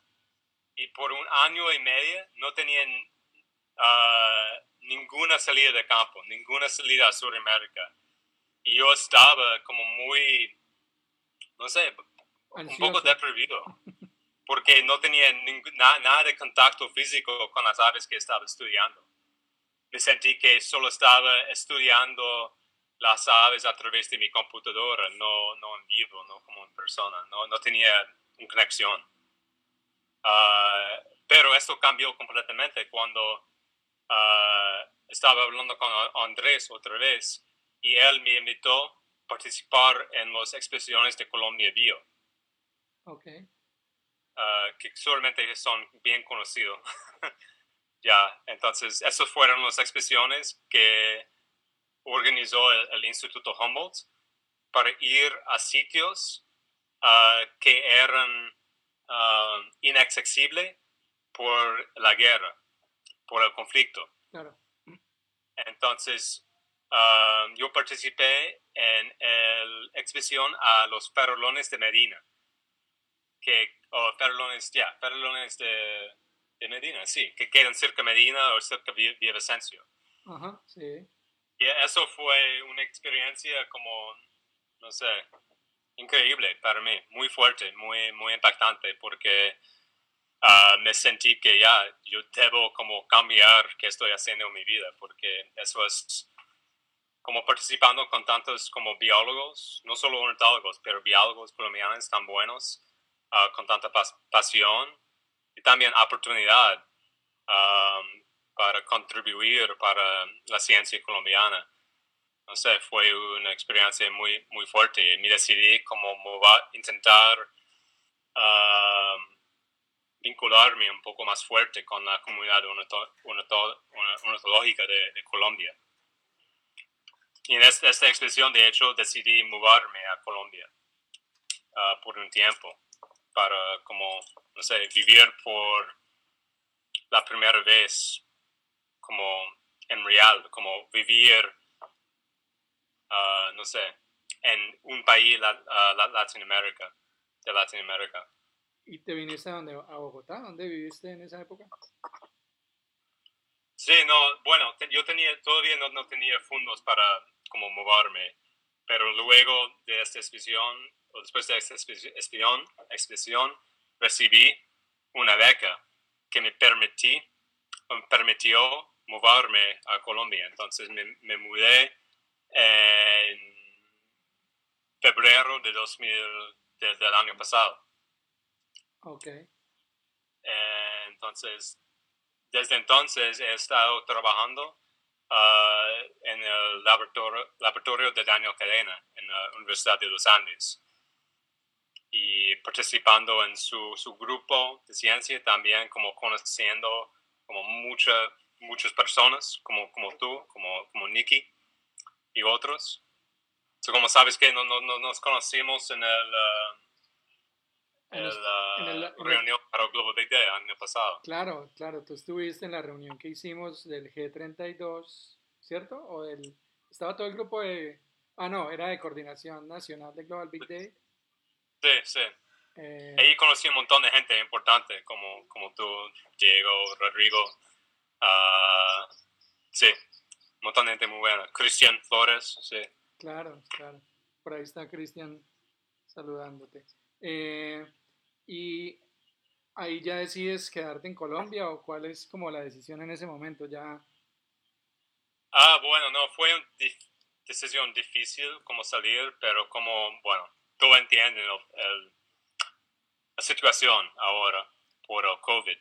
Y por un año y medio no tenían uh, ninguna salida de campo, ninguna salida a Sudamérica. Y yo estaba como muy, no sé, un poco deprimido, porque no tenía nada de contacto físico con las aves que estaba estudiando. Me sentí que solo estaba estudiando las aves a través de mi computadora, no, no en vivo, no como en persona, no, no tenía una conexión. Uh, pero esto cambió completamente cuando Ah, estaba hablando con Andrés otra vez y él me invitó a participar en las exposiciones de Colombia Bio. Okay. Ah, que solamente son bien conocidos. (laughs) ya, entonces, esas fueron las exposiciones que organizó el, Instituto Humboldt para ir a sitios ah, que eran inaccesibles por la guerra por el conflicto. Claro. Entonces, um, yo participé en la exhibición a los farolones de Medina, que, o farolones, ya, farolones de, de, Medina, sí, que quedan cerca de Medina o cerca de Villavicencio. Ajá, sí. Y eso fue una experiencia como, no sé, increíble para mí, muy fuerte, muy, muy impactante, porque Ah, me sentí que ya yo debo como cambiar qué estoy haciendo en mi vida, porque eso es como participando con tantos como biólogos, no solo ornitólogos, pero biólogos colombianos tan buenos, ah, con tanta pasión y también oportunidad para contribuir para la ciencia colombiana. No sé, fue una experiencia muy, muy fuerte y me decidí como intentar vincularme un poco más fuerte con la comunidad ornitológica de Colombia. Y en esta, expresión, de hecho, decidí mudarme a Colombia ah, por un tiempo para, como, no sé, vivir por la primera vez como en real, como vivir, ah, no sé, en un país uh, Latinoamérica, de Latinoamérica. ¿Y te viniste a, dónde, a Bogotá? ¿Dónde viviste en esa época? Sí, no, bueno, yo tenía, todavía no, no, tenía fondos para como moverme, pero luego de esta expedición, o después de esta expedición, expedición recibí una beca que me permití, me permitió moverme a Colombia. Entonces me, me mudé en febrero de 2000, del año pasado. Ok. Eh, entonces, desde entonces he estado trabajando ah, en el laboratorio, de Daniel Cadena en la Universidad de los Andes y participando en su, su grupo de ciencia también como conociendo como mucha, muchas personas como, como tú, como, como Nicky y otros. como sabes que no, no, nos conocimos en el... Ah, en, la reunión para Global Big Day el año pasado. Claro, claro, tú estuviste en la reunión que hicimos del G32, ¿cierto? O del, estaba todo el grupo de, ah, no, era de coordinación nacional de Global Big Day. Sí, sí. Eh, Ahí conocí un montón de gente importante, como, como tú, Diego, Rodrigo, uh, sí, un montón de gente muy buena. Cristian Flores, sí. Claro, claro. Por ahí está Cristian saludándote. Eh, y ahí ya decides quedarte en Colombia o cuál es como la decisión en ese momento ya. Ah, bueno, no, fue una decisión difícil como salir, pero como, bueno, tú entiendes la situación ahora por el COVID.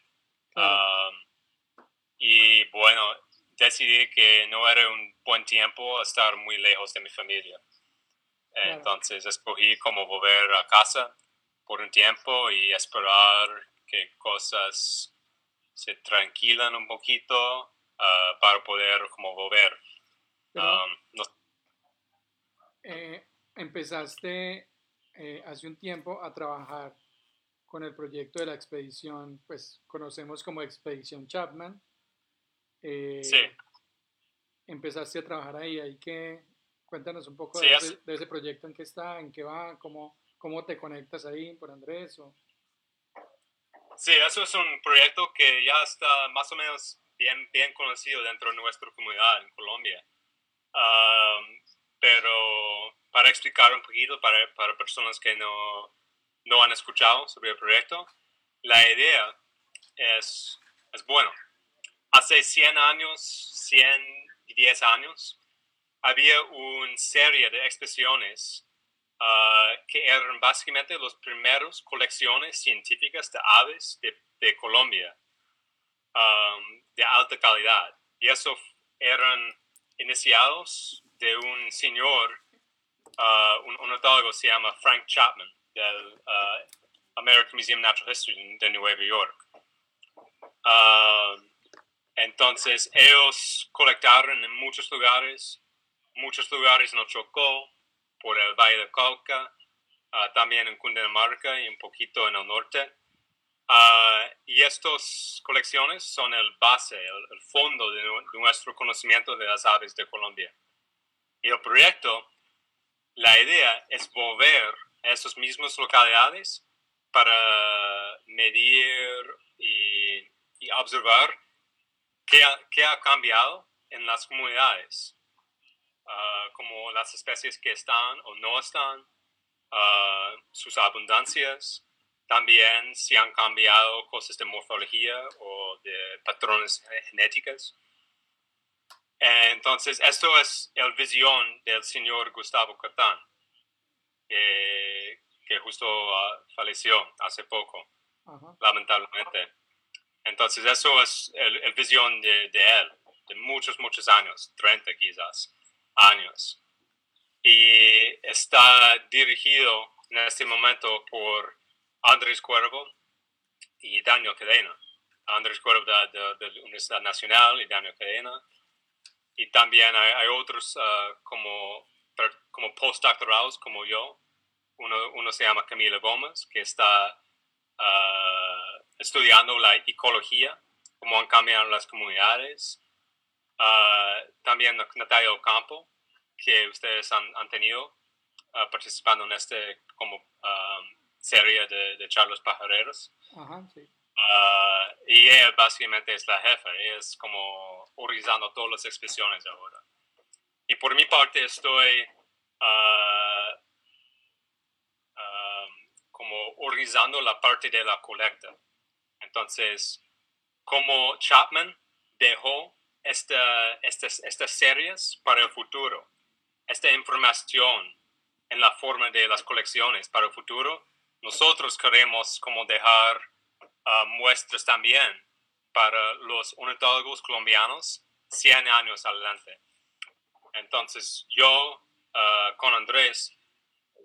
y bueno, decidí que no era un buen tiempo estar muy lejos de mi familia. Entonces escogí como volver a casa por un tiempo y esperar que cosas se tranquilan un poquito ah, para poder como volver. Um, eh, empezaste eh, hace un tiempo a trabajar con el proyecto de la expedición, pues conocemos como Expedición Chapman. Eh, sí. Empezaste a trabajar ahí, ahí que cuéntanos un poco de, ese, proyecto, en qué está, en qué va, cómo, cómo te conectas ahí por Andrés. O... Sí, eso es un proyecto que ya está más o menos bien, bien conocido dentro de nuestra comunidad en Colombia. pero para explicar un poquito para, para personas que no, no han escuchado sobre el proyecto, la idea es, es bueno. Hace 100 años, 110 años, había una serie de expediciones ah, que eran básicamente las primeras colecciones científicas de aves de, de Colombia, um, de alta calidad. Y eso eran iniciados de un señor, uh, un ornitólogo se llama Frank Chapman del uh, American Museum of Natural History de Nueva York. Uh, entonces, ellos colectaron en muchos lugares, muchos lugares en Chocó, por el Valle de Cauca, uh, también en Cundinamarca y un poquito en el norte. y estas colecciones son el base, el, fondo de, de, nuestro conocimiento de las aves de Colombia. Y el proyecto, la idea es volver esas mismas localidades para medir y, observar qué ha, qué ha, cambiado en las comunidades, ah, como las especies que están o no están, ah, sus abundancias, también si han cambiado cosas de morfología o de patrones genéticos. Entonces, esto es la visión del señor Gustavo Catán que, justo uh, falleció hace poco, lamentablemente. Entonces, eso es el, visión de, él, de muchos, muchos años, 30 quizás, años. Y está dirigido en este momento por Andrés Cuervo y Daniel Cadena. Andrés Cuervo de, la Universidad Nacional y Daniel Cadena. Y también hay, otros uh, como, como postdoctorales como yo, uno, se llama Camila Gómez, que está ah, estudiando la ecología, cómo han cambiado las comunidades. Ah, también Natalia Ocampo, que ustedes han, tenido ah, participando en este como serie de, de charlas pajareros. y ella básicamente es la jefa, ella es como organizando todas las expresiones ahora. Y por mi parte estoy como organizando la parte de la colecta. Entonces, como Chapman dejó esta, estas, estas series para el futuro, esta información en la forma de las colecciones para el futuro, nosotros queremos como dejar ah, muestras también para los ornitólogos colombianos 100 años adelante. Entonces, yo ah, con Andrés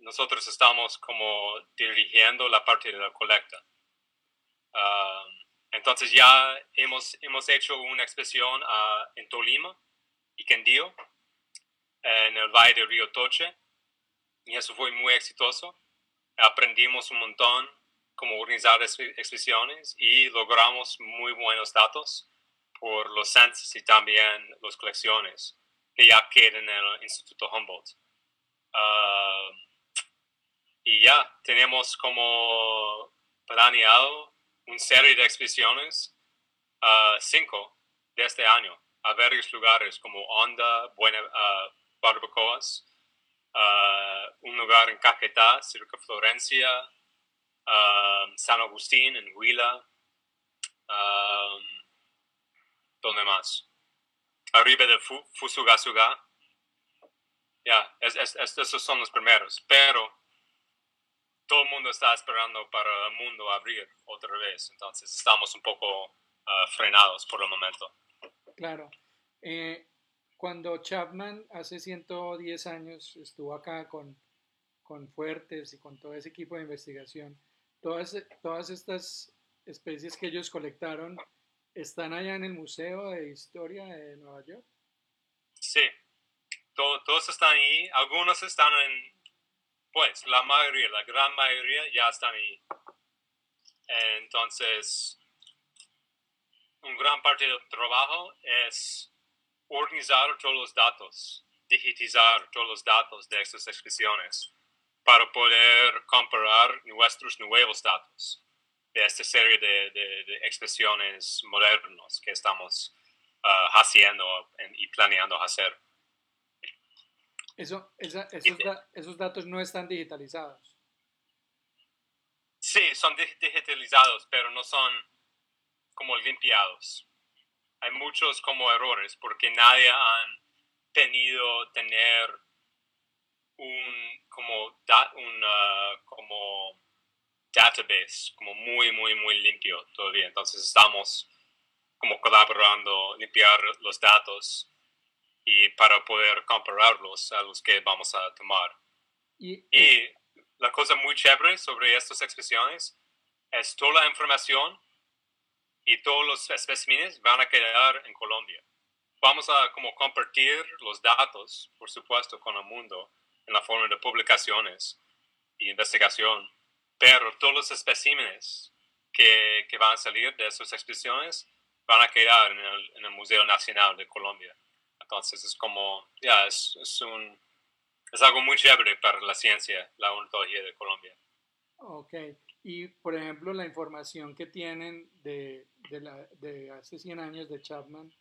nosotros estamos como dirigiendo la parte de la colecta. Ah, entonces ya hemos, hemos hecho una expedición uh, en Tolima y Quindío, en el Valle del Río Toche, y eso fue muy exitoso. Aprendimos un montón cómo organizar expediciones y logramos muy buenos datos por los censos y también las colecciones que ya quedan en el Instituto Humboldt. Uh, y ya tenemos como planeado una serie de expediciones, uh, cinco de este año, a varios lugares como Honda, Buena, uh, Barbacoas, uh, un lugar en Caquetá, cerca de Florencia, San Agustín en Huila, ¿dónde más? Arriba de Fusugasuga. Ya, esos son los primeros, pero todo el mundo está esperando para el mundo abrir otra vez, entonces estamos un poco ah, frenados por el momento. Claro. Eh, cuando Chapman hace 110 años estuvo acá con, con Fuertes y con todo ese equipo de investigación, todas, todas estas especies que ellos colectaron ¿Están allá en el Museo de Historia de Nueva York? Sí, todos están ahí. Algunos están en, pues, la mayoría, la gran mayoría ya están ahí. Entonces, un gran parte del trabajo es organizar todos los datos, digitizar todos los datos de estas expresiones para poder comparar nuestros nuevos datos de esta serie de, expresiones modernas que estamos ah, haciendo y planeando hacer. Eso, esos, datos no están digitalizados. Sí, son digitalizados, pero no son como limpiados. Hay muchos como errores porque nadie han tenido tener un como, un, como database como muy, muy, muy limpio todavía. Entonces estamos como colaborando, limpiar los datos y para poder compararlos a los que vamos a tomar. Y, la cosa muy chévere sobre estas expresiones es toda la información y todos los especímenes van a quedar en Colombia. Vamos a como compartir los datos, por supuesto, con el mundo en la forma de publicaciones e investigación pero todos los especímenes que, que, van a salir de esas exposiciones van a quedar en el, en el Museo Nacional de Colombia. Entonces es como, ya, es, es, un, es algo muy chévere para la ciencia, la ontología de Colombia. Ok, y por ejemplo la información que tienen de, de, la, de hace 100 años de Chapman,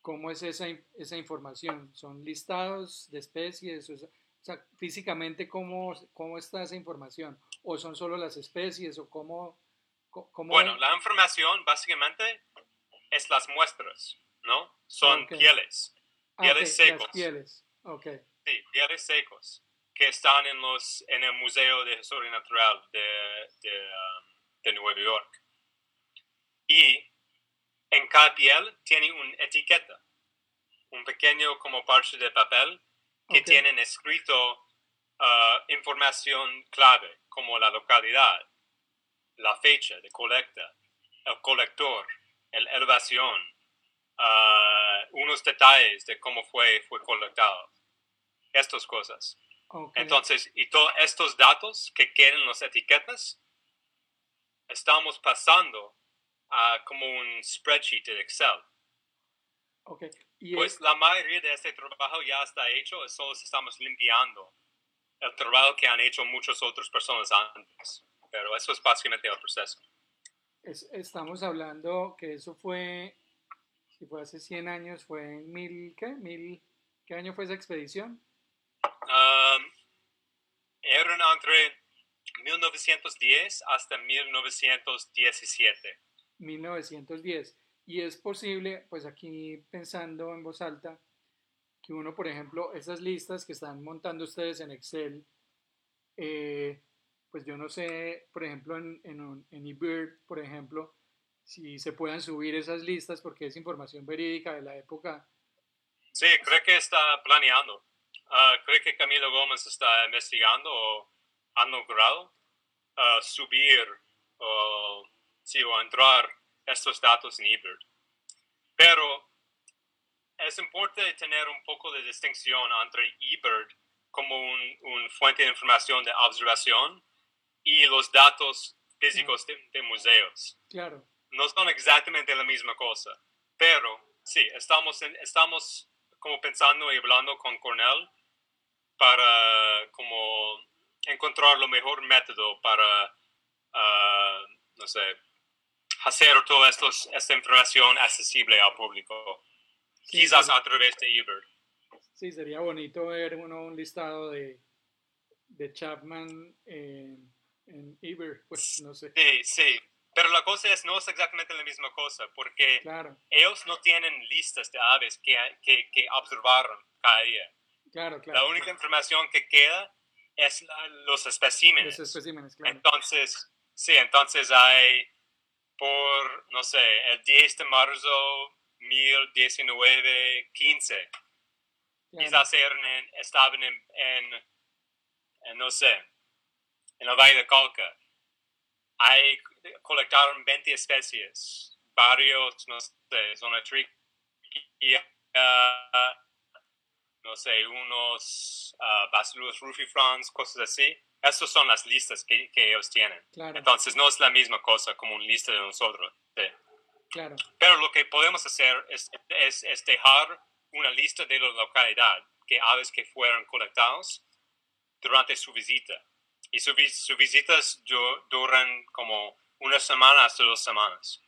¿cómo es esa, esa información? ¿Son listados de especies? O sea, físicamente, ¿cómo, ¿cómo está esa información? ¿O son solo las especies? ¿O cómo, cómo... Bueno, la información básicamente es las muestras, ¿no? Son pieles, ah, pieles secos. Las pieles, ok. Sí, pieles secos que están en, los, en el Museo de Historia Natural de, de, um, de Nueva York. Y en cada piel tiene una etiqueta, un pequeño como parche de papel que tienen escrito uh, información clave como la localidad, la fecha de colecta, el colector, la elevación, uh, unos detalles de cómo fue, fue colectado, estas cosas. Entonces, y todos estos datos que quedan en las etiquetas, estamos pasando a como un spreadsheet de Excel. Okay pues la mayoría de este trabajo ya está hecho, solo estamos limpiando el trabajo que han hecho muchas otras personas antes. Pero eso es básicamente el proceso. estamos hablando que eso fue, si fue hace 100 años, fue en mil, ¿qué? Mil, ¿Qué año fue esa expedición? Um, eran entre 1910 hasta 1917. 1910. Y es posible, pues aquí pensando en voz alta, que uno, por ejemplo, esas listas que están montando ustedes en Excel, eh, pues yo no sé, por ejemplo, en, en, en eBird, por ejemplo, si se puedan subir esas listas porque es información verídica de la época. Sí, creo que está planeando. Ah, creo que Camilo Gómez está investigando o han logrado ah, subir o, sí, o entrar estos datos en eBird. Pero es importante tener un poco de distinción entre eBird como un, fuente de información de observación y los datos físicos de, museos. Claro. No son exactamente la misma cosa, pero sí, estamos, estamos como pensando y hablando con Cornell para como encontrar lo mejor método para, ah, no sé, hacer toda esta información accesible al público, quizás a través de eBird. Sí, sería bonito ver uno, un listado de, de Chapman en, en eBird, pues no sé. Sí, sí, pero la cosa es, no es exactamente la misma cosa, porque ellos no tienen listas de aves que, que, que observaron cada día. Claro, claro. La única información que queda es los especímenes. Los especímenes, claro. Entonces, sí, entonces hay por, no sé, el 10 de marzo 2019, 15. Quizás estaban en, en, no sé, en el Valle de Colca. Hay, colectaron 20 especies barrios, no sé, zona tricky, no sé, unos uh, basilos rufifrons, cosas así. Esas son las listas que, que ellos tienen. Entonces no es la misma cosa como una lista de nosotros. Claro. Pero lo que podemos hacer es, es, es, dejar una lista de la localidad que aves que fueron colectados durante su visita. Y sus su visitas duran como una semana hasta dos semanas.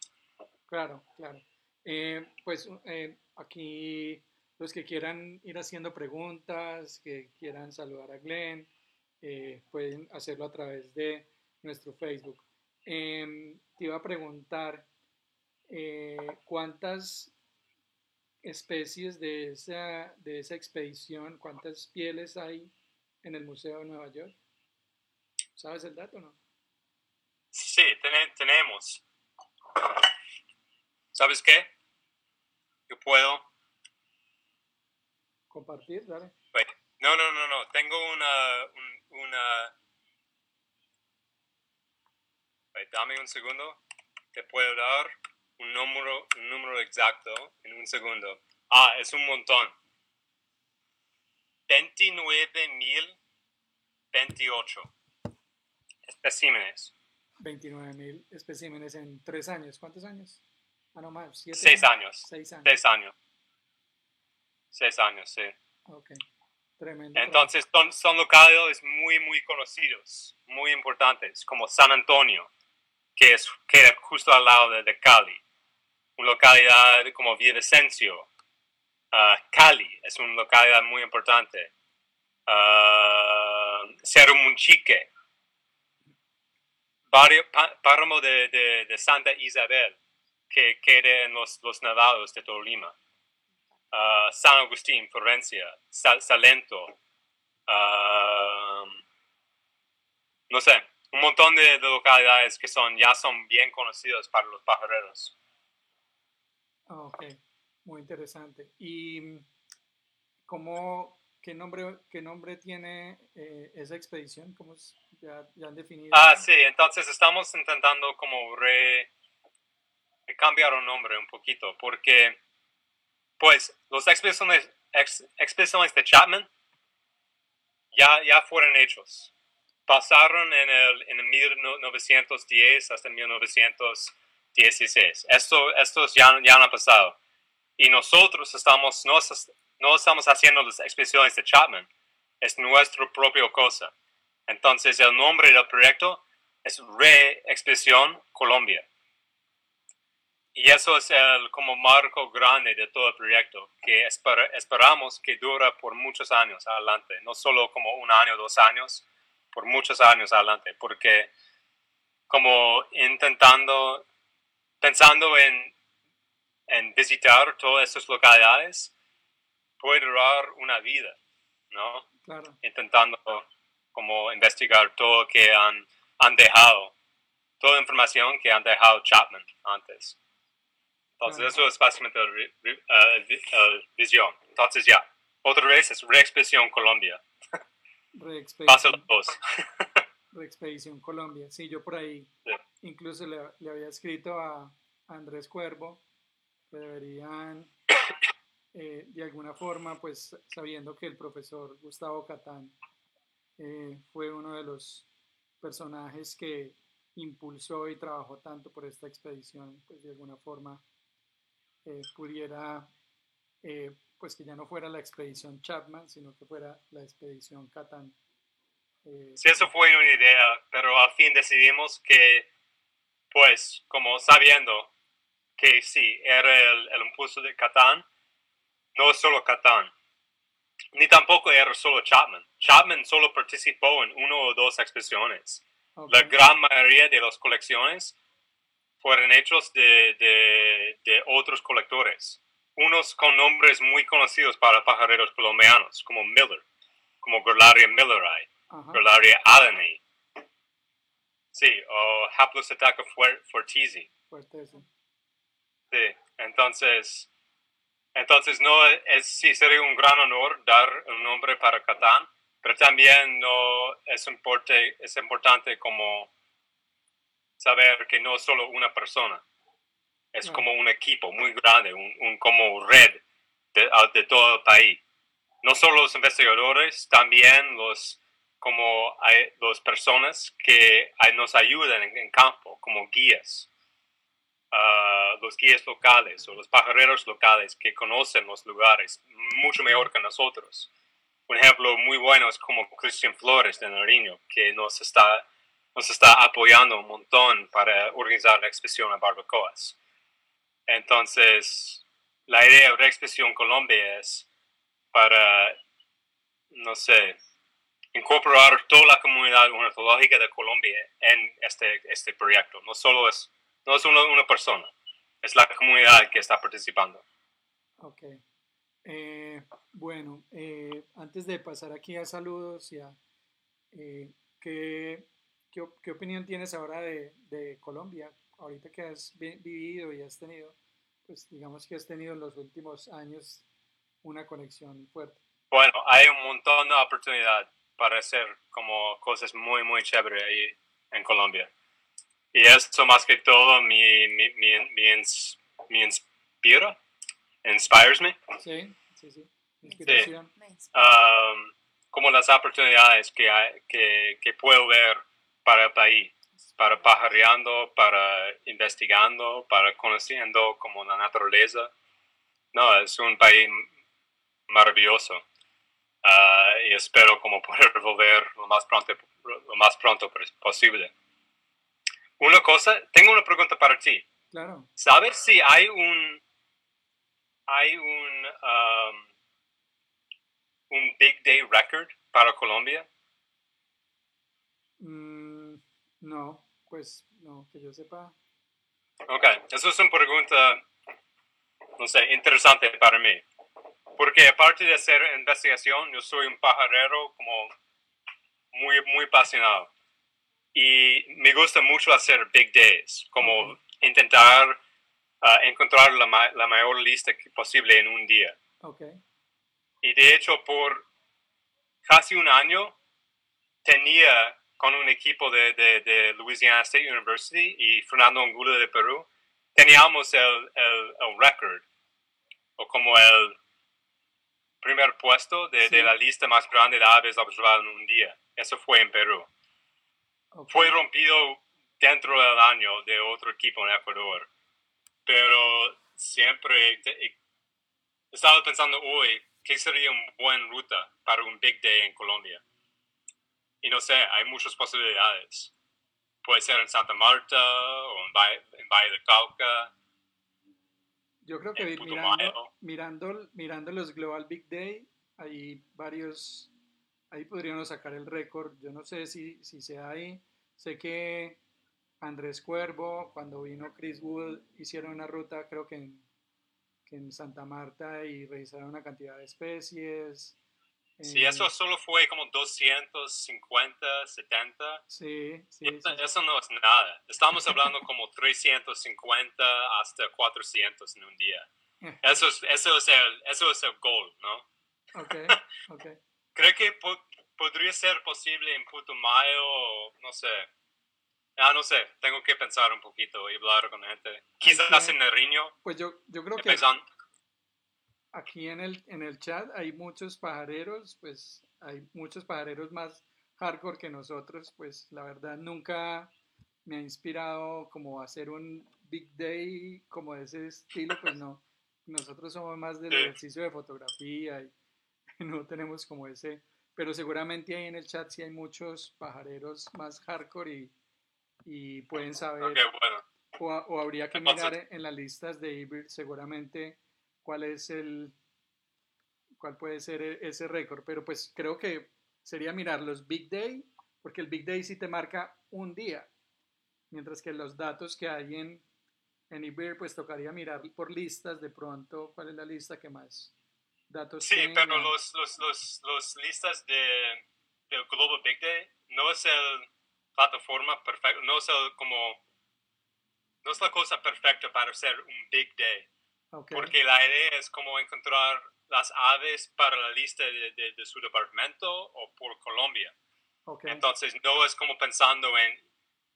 Claro, claro. Eh, pues eh, aquí los que quieran ir haciendo preguntas, que quieran saludar a Glenn, eh, pueden hacerlo a través de nuestro Facebook. Em, te iba a preguntar cuántas especies de esa, de esa expedición, cuántas pieles hay en el Museo de Nueva York. ¿Sabes el dato o no? Sí, tenemos. ¿Sabes qué? Yo puedo. Compartir, dale. No, no, no, no. Tengo una. una... dame un segundo. Te puedo dar un número, un número exacto en un segundo. Ah, es un montón. 29.028 especímenes. 29.000 especímenes en tres años. ¿Cuántos años? Ah, no más. Seis años. Seis años. Seis años. Seis años, sí. Ok. Tremendo. Entonces son, son localidades muy, muy conocidos, muy importantes, como San Antonio, que es, queda justo al lado de, Cali. Una localidad como Villavicencio. Uh, Cali es una localidad muy importante. Uh, Cerro Munchique, páramo de, de, Santa Isabel, que queda en los, los nevados de Tolima. Uh, San Agustín, Florencia, Salento, uh, no sé, un montón de, localidades que son, ya son bien conocidas para los pajareros. Ok, muy interesante. ¿Y cómo, qué, nombre, qué nombre tiene eh, esa expedición? ¿Cómo ya, ya, han definido? Ah, sí, entonces estamos intentando como re, cambiar el nombre un poquito, porque pues los expediciones, expediciones de Chapman ya, ya fueron hechos. Pasaron en el, en 1910 hasta 1916. Esto, estos ya, ya han pasado. Y nosotros estamos, no, no estamos haciendo las expediciones de Chapman, es nuestra propia cosa. Entonces el nombre del proyecto es Re-Expedición Colombia. Y eso es el como marco grande de todo el proyecto, que esperamos que dure por muchos años adelante, no solo como un año, dos años, por muchos años adelante, porque como intentando, pensando en, en visitar todas estas localidades, puede durar una vida, ¿no? Claro. Intentando como investigar todo que han, han dejado, toda la información que han dejado Chapman antes. Entonces, eso es básicamente la visión. Entonces, ya. Otra vez es Reexpedición Colombia. Reexpedición. (laughs) Reexpedición Colombia. Sí, yo por ahí incluso le, le, había escrito a Andrés Cuervo que deberían, eh, de alguna forma, pues sabiendo que el profesor Gustavo Catán eh, fue uno de los personajes que impulsó y trabajó tanto por esta expedición, pues de alguna forma eh, pudiera, eh, pues que ya no fuera la expedición Chapman, sino que fuera la expedición Catán. Sí, eso fue una idea, pero al fin decidimos que, pues, como sabiendo que sí, era el, el impulso de Catán, no solo Catán, ni tampoco era solo Chapman. Chapman solo participó en uno o dos expediciones. La gran mayoría de las colecciones fueron hechos de, de, otros colectores, unos con nombres muy conocidos para pajareros colombianos, como Miller, como Gorlaria milleri, Gorlaria alani, sí, o Haplosetaca fortizi. Sí, entonces, entonces no es, sí sería un gran honor dar un nombre para Catán, pero también no es, importe, es importante como saber que no es solo una persona. Es como un equipo muy grande, un, un como red de, de, todo el país. No solo los investigadores, también los como hay personas que nos ayudan en, campo, como guías, ah, los guías locales o los pajareros locales que conocen los lugares mucho mejor que nosotros. Un ejemplo muy bueno es como Christian Flores de Nariño, que nos está, nos está apoyando un montón para organizar la expedición a Barbacoas. Entonces, la idea de la expedición Colombia es para, no sé, incorporar toda la comunidad ornitológica de Colombia en este, este proyecto. No solo es, no es una, una persona, es la comunidad que está participando. Ok. Eh, bueno, eh, antes de pasar aquí a saludos, ya, eh, ¿qué, qué, opinión tienes ahora de, Colombia? Ahorita que has vivido y has tenido, pues digamos que has tenido en los últimos años una conexión fuerte. Bueno, hay un montón de oportunidad para hacer como cosas muy, muy chéveres ahí en Colombia. Y eso más que todo me, me, me, me, inspira, inspires me. Sí, sí, sí. Inspiración. Um, como las oportunidades que, hay, que, que puedo ver para el país, para pajareando, para investigando, para conociendo como la naturaleza. No, es un país maravilloso. Ah, y espero como poder (laughs) volver lo más pronto, lo más pronto posible. Una cosa, tengo una pregunta para ti. Claro. ¿Sabes si hay un hay un um, un Big Day record para Colombia? Mm, no, pues no, que yo sepa. Ok, eso es una pregunta, no sé, interesante para mí. Porque aparte de hacer investigación, yo soy un pajarero como muy, muy apasionado. Y me gusta mucho hacer big days, como intentar encontrar la, la, mayor lista posible en un día. Okay. Y de hecho, por casi un año, tenía con un equipo de, de, de Louisiana State University y Fernando Angula de Perú, teníamos el, el, el record, o como el primer puesto de, la lista más grande de aves observadas en un día. Eso fue en Perú. Fue rompido dentro del año de otro equipo en Ecuador. Pero siempre estaba pensando hoy qué sería una buena ruta para un Big Day en Colombia. Y no sé, hay muchas posibilidades. Puede ser en Santa Marta o en Valle, en Valle de Cauca yo creo que mirando, mirando, mirando, los Global Big Day, hay varios, ahí podríamos sacar el récord. Yo no sé si, si sea ahí. Sé que Andrés Cuervo, cuando vino Chris Wood, hicieron una ruta, creo que en, que en Santa Marta, y revisaron una cantidad de especies. Sí, eso solo fue como 250, 70. Sí, sí, eso, no es nada. Estamos hablando como 350 hasta 400 en un día. Eso es, eso es, el, eso es el goal, ¿no? Ok, ok. (laughs) Creo que podría ser posible en Putumayo, no sé. Ah, no sé, tengo que pensar un poquito y hablar con gente. Quizás en el riño. Pues yo, yo creo que aquí en el, en el chat hay muchos pajareros, pues hay muchos pajareros más hardcore que nosotros, pues la verdad nunca me ha inspirado como hacer un big day como de ese estilo, pues no. Nosotros somos más del ejercicio de fotografía y (laughs) no tenemos como ese, pero seguramente ahí en el chat sí hay muchos pajareros más hardcore y, y pueden saber, o, habría que mirar en las listas de eBird seguramente cuál es el, cuál puede ser e-, ese récord, pero pues creo que sería mirar los Big Day, porque el Big Day sí te marca un día, mientras que los datos que hay en, en eBay, pues tocaría mirar por listas de pronto cuál es la lista que más datos Sí, pero los, los, los, los, listas de, del Global Big Day no es el plataforma perfecta, no es el como, no es la cosa perfecta para hacer un Big Day. Porque la idea es como encontrar las aves para la lista de, de, su departamento o por Colombia. Entonces no es como pensando en,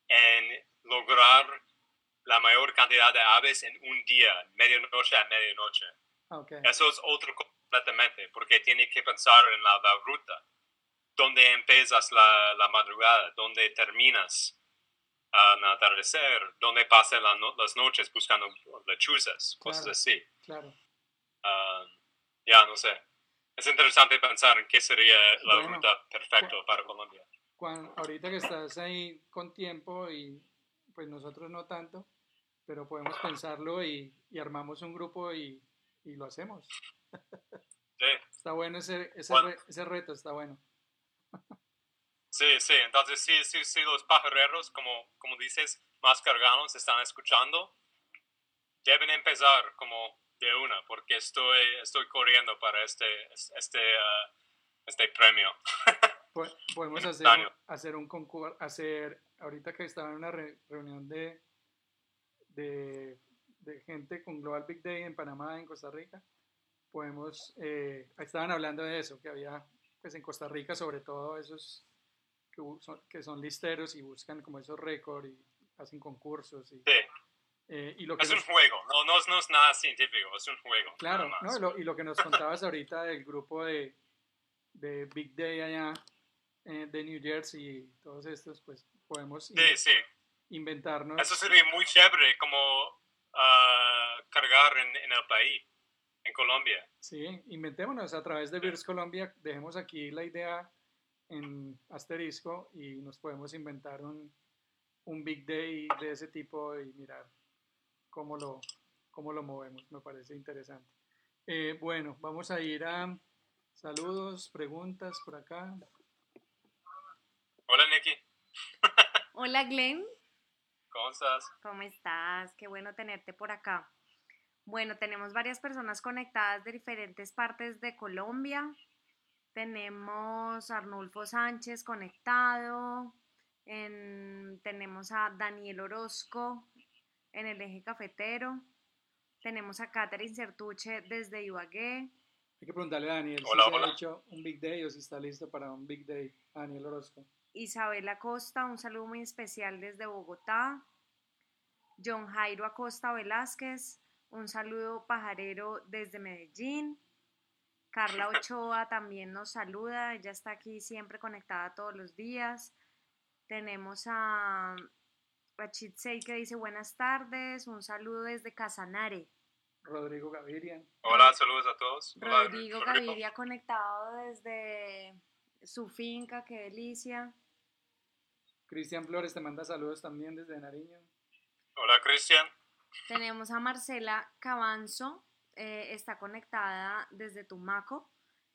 en lograr la mayor cantidad de aves en un día, medianoche a medianoche. Okay. Eso es otro completamente, porque tiene que pensar en la, la ruta. ¿Dónde empiezas la, la madrugada? ¿Dónde terminas al atardecer? ¿Dónde pasan la no- las noches buscando lechuzas? Cosas Claro. así. Claro. Ah, ya, no sé. Es interesante pensar en qué sería la Bueno, ruta perfecta para Colombia. Cuan- ahorita que estás ahí con tiempo y pues nosotros no tanto, pero podemos pensarlo y, y armamos un grupo y, y lo hacemos. Sí, (laughs) Está bueno ese, ese, Bueno. re- ese reto, está bueno. Sí, sí. Entonces, sí, sí, sí, los pajareros, como, como dices, más cargados están escuchando, deben empezar como de una, porque estoy, estoy corriendo para este, este, ah, este premio. (laughs) Po- Podemos hacer, Simultáneo. hacer un concurso, hacer, ahorita que estaba en una re- reunión de, de, de gente con Global Big Day en Panamá, en Costa Rica, podemos, eh, estaban hablando de eso, que había, pues en Costa Rica sobre todo esos que, son, que son listeros y buscan como esos récords y hacen concursos y, Sí, eh, y lo que es un nos- juego, no, no, es- no es nada científico, es un juego. Claro, ¿no? lo, y lo que nos contabas ahorita del grupo de, de Big Day allá eh, de New Jersey y todos estos, pues podemos in- Sí, sí. inventarnos. Eso sería muy chévere como ah, cargar en, en el país, en Colombia. Sí, inventémonos a través de Beers Colombia, dejemos aquí la idea en asterisco y nos podemos inventar un, un Big Day de ese tipo y mirar cómo lo, cómo lo movemos, me parece interesante. Eh, bueno, vamos a ir a saludos, preguntas por acá. Hola, Nicky. (laughs) Hola Glenn, ¿Cómo estás? ¿cómo estás? Qué bueno tenerte por acá. Bueno, tenemos varias personas conectadas de diferentes partes de Colombia. Tenemos a Arnulfo Sánchez conectado. en- tenemos a Daniel Orozco en el eje cafetero. Tenemos a Catherine Certuche desde Ibagué. Hay que preguntarle a Daniel Hola, si se hola. ha hecho un Big Day o si está listo para un Big Day. Daniel Orozco. Isabel Acosta, un saludo muy especial desde Bogotá. John Jairo Acosta Velázquez, un saludo pajarero desde Medellín. Carla Ochoa también nos saluda, ella está aquí siempre conectada todos los días. Tenemos a, a Chitsei que dice buenas tardes, un saludo desde Casanare. Rodrigo Gaviria. Hola, saludos a todos. Hola, Rodrigo Gaviria conectado desde su finca, qué delicia. Cristian Flores te manda saludos también desde Nariño. Hola, Cristian. Tenemos a Marcela Cabanzo, eh, está conectada desde Tumaco.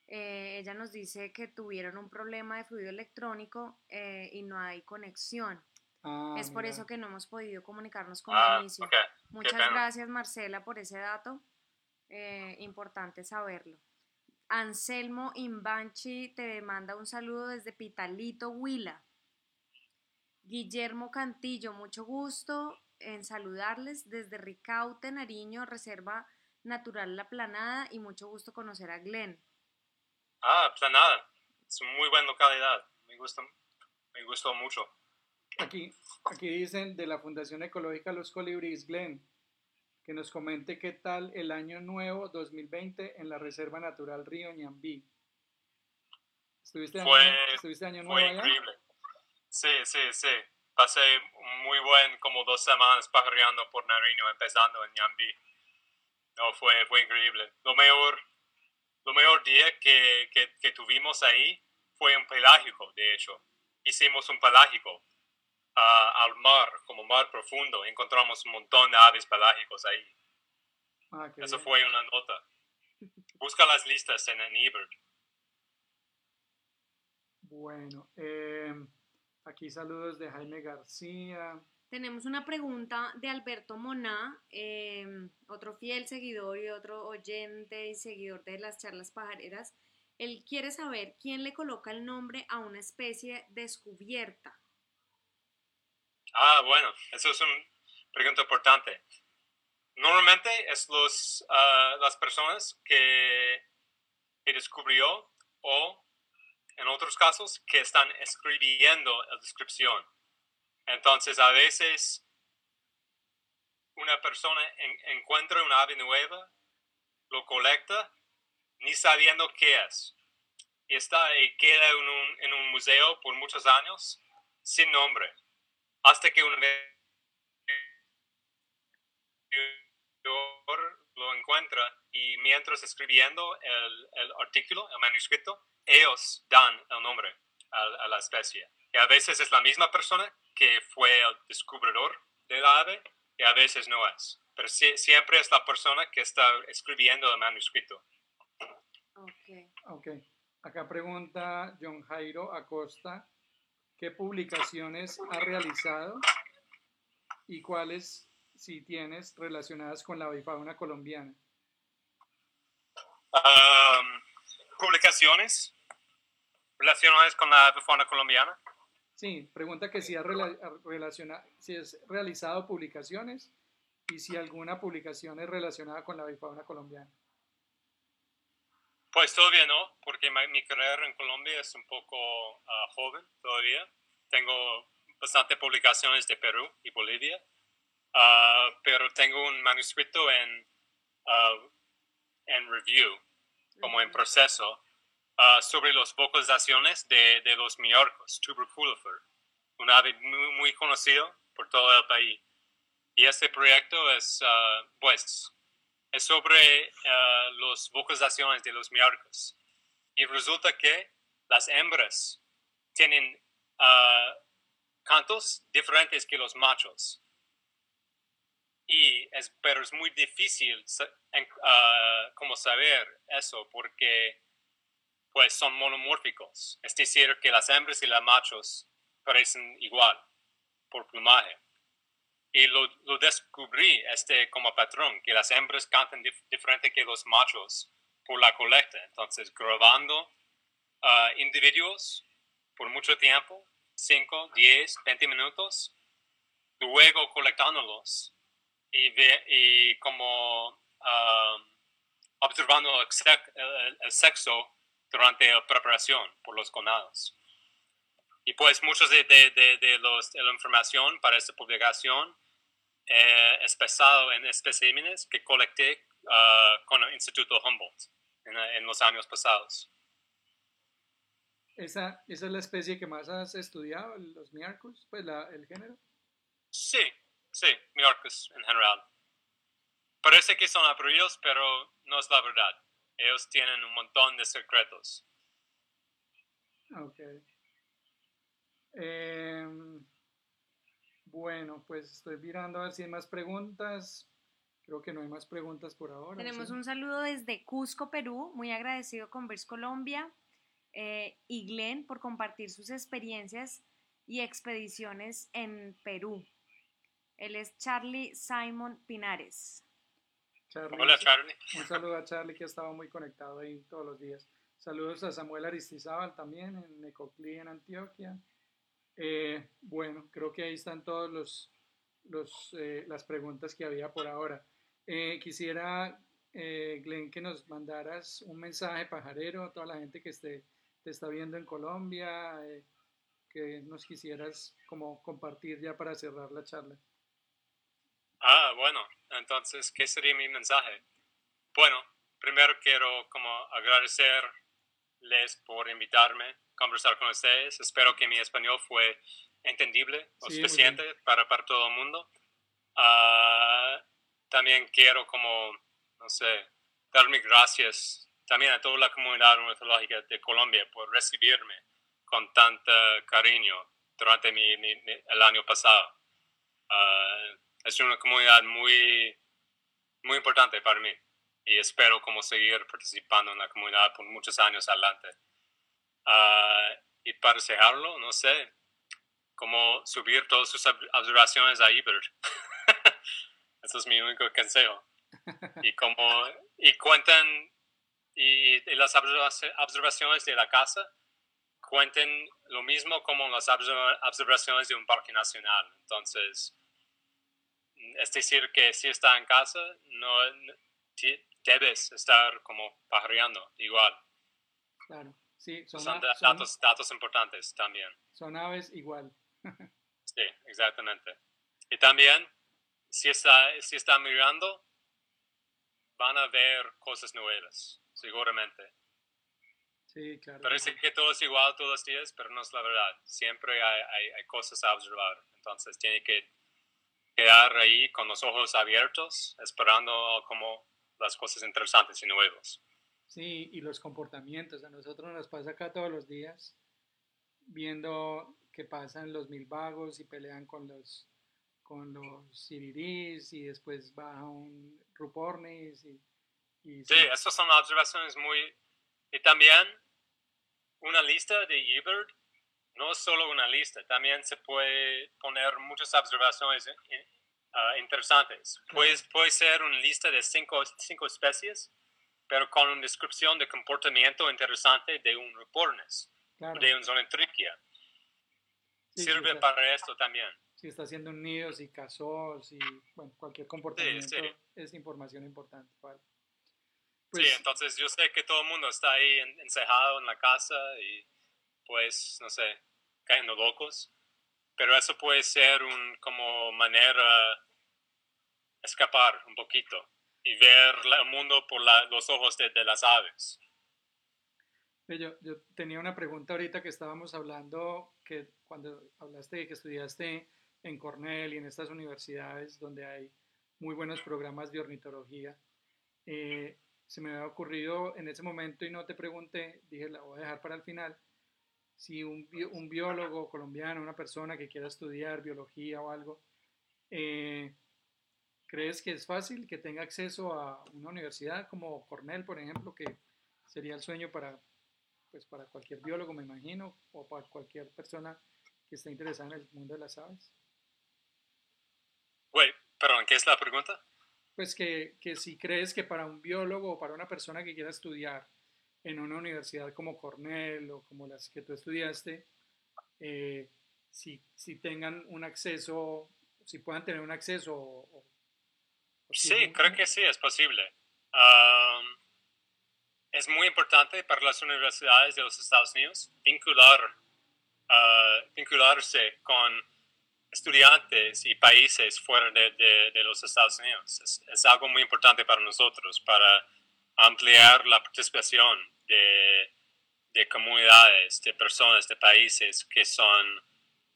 Eh, ella nos dice que tuvieron un problema de fluido electrónico eh, y no hay conexión. Ah, es por mira. eso que no hemos podido comunicarnos con Ah, Benicio. Muchas gracias Marcela por ese dato. Eh, importante saberlo. Anselmo Imbanchi te manda un saludo desde Pitalito, Huila. Guillermo Cantillo, mucho gusto en saludarles desde Ricaute, Nariño, Reserva Natural La Planada y mucho gusto conocer a Glenn. Ah, planada. Es una muy buena localidad. Me gusta, me gustó mucho. Aquí, aquí dicen de la Fundación Ecológica Los Colibríes, Glenn, que nos comente qué tal el año nuevo 2020 en la Reserva Natural Río Ñambí. ¿Estuviste, Fue- año, ¿estuviste año nuevo Fue allá? increíble. Sí, sí, sí. Pasé muy buen como dos semanas pajareando por Nariño, empezando en Yambi. No, fue, fue increíble. Lo mejor, lo mejor día que, que, que tuvimos ahí fue un pelágico, de hecho. Hicimos un pelágico al mar, como mar profundo. Encontramos un montón de aves pelágicos ahí. Ah, Eso bien. fue una nota. (laughs) Busca las listas en, eBird. Bueno, eh, aquí saludos de Jaime García. Tenemos una pregunta de Alberto Moná, eh, otro fiel seguidor y otro oyente y seguidor de las charlas pajareras. Él quiere saber quién le coloca el nombre a una especie descubierta. Ah, bueno, eso es una pregunta importante. Normalmente es los, ah, las personas que, que descubrió o, en otros casos, que están escribiendo la descripción. Entonces, a veces una persona encuentra una ave nueva, lo colecta, ni sabiendo qué es. Y, está, y queda en un, en un museo por muchos años sin nombre. Hasta que un lo encuentra y mientras escribiendo el, el, artículo, el manuscrito, ellos dan el nombre a, a, la especie. Y a veces es la misma persona que fue el descubridor del ave y a veces no es. Pero siempre es la persona que está escribiendo el manuscrito. Ok. Ok. Acá pregunta John Jairo Acosta, ¿qué publicaciones ha realizado y cuáles, si tienes, relacionadas con la bifauna colombiana? ¿Publicaciones relacionadas con la bifauna colombiana? Sí, pregunta que si ha relaciona, si es realizado publicaciones y si alguna publicación es relacionada con la bifauna colombiana. Pues todavía no, porque mi, carrera en Colombia es un poco ah, joven todavía. Tengo bastante publicaciones de Perú y Bolivia, uh, pero tengo un manuscrito en, uh, en review, como en proceso, Ah, sobre las vocalizaciones de, de los miarcos, tuberculifer, un ave muy, muy, conocido por todo el país. Y este proyecto es, uh, pues, es sobre uh, las vocalizaciones de los miarcos. Y resulta que las hembras tienen cantos diferentes que los machos. Y es, pero es muy difícil como saber eso porque pues son monomórficos, es decir, que las hembras y los machos parecen igual por plumaje. Y lo, descubrí este como patrón, que las hembras cantan diferente que los machos por la colecta. Entonces, grabando uh, individuos por mucho tiempo, 5, 10, 20 minutos, luego colectándolos y, ve, y como uh, observando el sexo durante la preparación por los conados. Y pues muchos de, de, de, los, la información para esta publicación eh, es basado en especímenes que colecté uh, con el Instituto Humboldt en, en, los años pasados. ¿Esa, ¿Esa es la especie que más has estudiado, los miarcos, pues la, el género? Sí, sí, miarcos en general. Parece que son aburridos, pero no es la verdad ellos tienen un montón de secretos. Ok. Em, bueno, pues estoy mirando a ver si hay más preguntas. Creo que no hay más preguntas por ahora. Tenemos un saludo desde Cusco, Perú. Muy agradecido con Vers Colombia eh, y Glenn por compartir sus experiencias y expediciones en Perú. Él es Charlie Simon Pinares. Hola Charlie. Un saludo a Charlie que ha estado muy conectado ahí todos los días. Saludos a Samuel Aristizábal también en Necoclí, en Antioquia. Eh, bueno, creo que ahí están todas los, los, eh, las preguntas que había por ahora. Eh, quisiera, Glenn, que nos mandaras un mensaje pajarero a toda la gente que esté, te está viendo en Colombia, que nos quisieras como compartir ya para cerrar la charla. Ah, bueno, entonces, ¿qué sería mi mensaje? Bueno, primero quiero como agradecerles por invitarme a conversar con ustedes. Espero que mi español fue entendible o suficiente para, para todo el mundo. Uh, también quiero como, no sé, dar mis gracias también a toda la comunidad ornitológica de Colombia por recibirme con tanto cariño durante mi, el año pasado. Uh, es una comunidad muy, muy importante para mí y espero como seguir participando en la comunidad por muchos años adelante. Ah, y para cerrarlo, no sé, cómo subir todas sus observaciones a eBird. (laughs) Eso es mi único consejo. (laughs) Y como, y cuenten, y, las observaciones de la casa cuenten lo mismo como las observaciones de un parque nacional. Entonces, es decir, que si está en casa, no, debes estar como pajareando igual. Claro, sí, son, datos, datos importantes también. Son aves igual. (laughs) sí, exactamente. Y también si está, si está mirando, van a ver cosas nuevas, seguramente. Sí, claro. Parece que todo es igual todos los días, pero no es la verdad. Siempre hay, hay, cosas a observar. Entonces tiene que quedar ahí con los ojos abiertos, esperando como las cosas interesantes y nuevas. Sí, y los comportamientos. A nosotros nos pasa acá todos los días, viendo que pasan los mil vagos y pelean con los con los siriris y después baja un rupornis y, y sí, esas son observaciones muy y también una lista de Ebert no es solo una lista, también se puede poner muchas observaciones uh, interesantes. Puede, puede ser una lista de cinco, cinco especies, pero con una descripción de comportamiento interesante de un Rupornis, de un zonetriquia. Sirve para esto también. Si está haciendo un nido, si cazó, si bueno, cualquier comportamiento es información importante. ¿vale? sí, pues entonces yo sé que todo el mundo está ahí encejado en la casa y pues, no sé, cayendo locos, pero eso puede ser un, como manera escapar un poquito y ver el mundo por los ojos de, las aves. Yo, tenía una pregunta ahorita que estábamos hablando, que cuando hablaste de que estudiaste en Cornell y en estas universidades donde hay muy buenos programas de ornitología, eh, se me había ocurrido en ese momento y no te pregunté, dije, la voy a dejar para el final, si un, un biólogo colombiano, una persona que quiera estudiar biología o algo, eh, ¿crees que es fácil que tenga acceso a una universidad como Cornell, por ejemplo, que sería el sueño para, pues, para cualquier biólogo, me imagino, o para cualquier persona que esté interesada en el mundo de las aves? Wait, perdón, ¿qué es la pregunta? pues que, que, si crees que para un biólogo o para una persona que quiera estudiar en una universidad como Cornell o como las que tú estudiaste, eh, si, si, tengan un acceso, si puedan tener un acceso. sí, creo que sí, es posible. Um, es muy importante para las universidades de los Estados Unidos vincular, uh, vincularse con estudiantes y países fuera de, de, los Estados Unidos. Es, es, algo muy importante para nosotros, para ampliar la participación de, de, comunidades, de personas, de países que son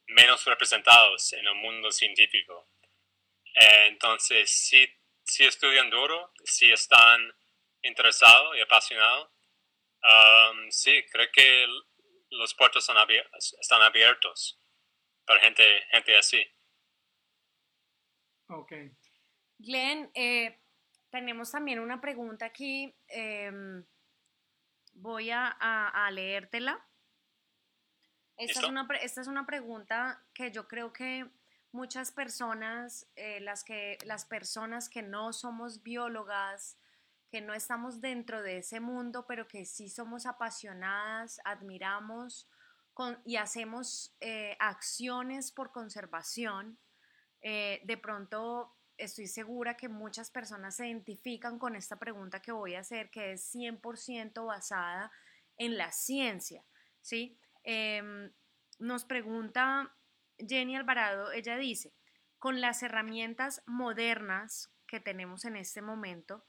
menos representados en el mundo científico. Entonces, si, si estudian duro, si están interesados y apasionados, um, sí, creo que los puertos están abiertos. Están abiertos para gente, gente así. Ok. Glenn, eh, tenemos también una pregunta aquí. Em, voy a, a, leértela. Esta es, una, esta es, una, pregunta que yo creo que muchas personas, eh, las, que, las personas que no somos biólogas, que no estamos dentro de ese mundo, pero que sí somos apasionadas, admiramos y hacemos eh, acciones por conservación, eh, de pronto estoy segura que muchas personas se identifican con esta pregunta que voy a hacer, que es 100% basada en la ciencia. ¿sí? Em, nos pregunta Jenny Alvarado, ella dice, con las herramientas modernas que tenemos en este momento,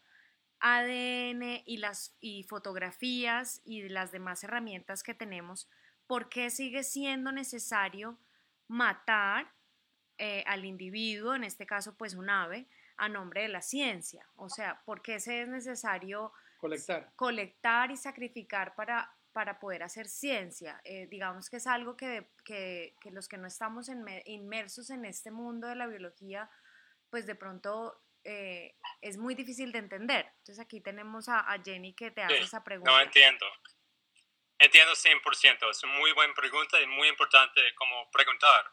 ADN y las y fotografías y las demás herramientas que tenemos, ¿por qué sigue siendo necesario matar eh, al individuo, en este caso pues un ave, a nombre de la ciencia? O sea, ¿por qué es necesario colectar, colectar y sacrificar para, para poder hacer ciencia? Eh, digamos que es algo que, que, que, los que no estamos inmersos en este mundo de la biología, pues de pronto eh, es muy difícil de entender. Entonces aquí tenemos a, Jenny que te hace esa pregunta. No entiendo. Entiendo 100%. Es una muy buena pregunta y muy importante como preguntar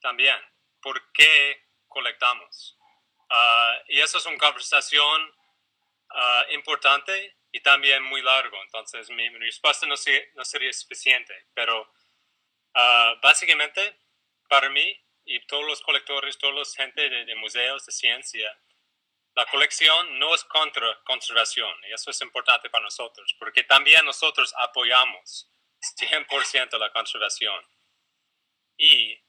también, ¿por qué colectamos? Ah, y eso es una conversación uh, importante y también muy largo. Entonces, mi, respuesta no, no, sería suficiente. Pero uh, básicamente, para mí y todos los colectores, toda la gente de, de museos de ciencia, la colección no es contra conservación y eso es importante para nosotros porque también nosotros apoyamos 100% la conservación. Y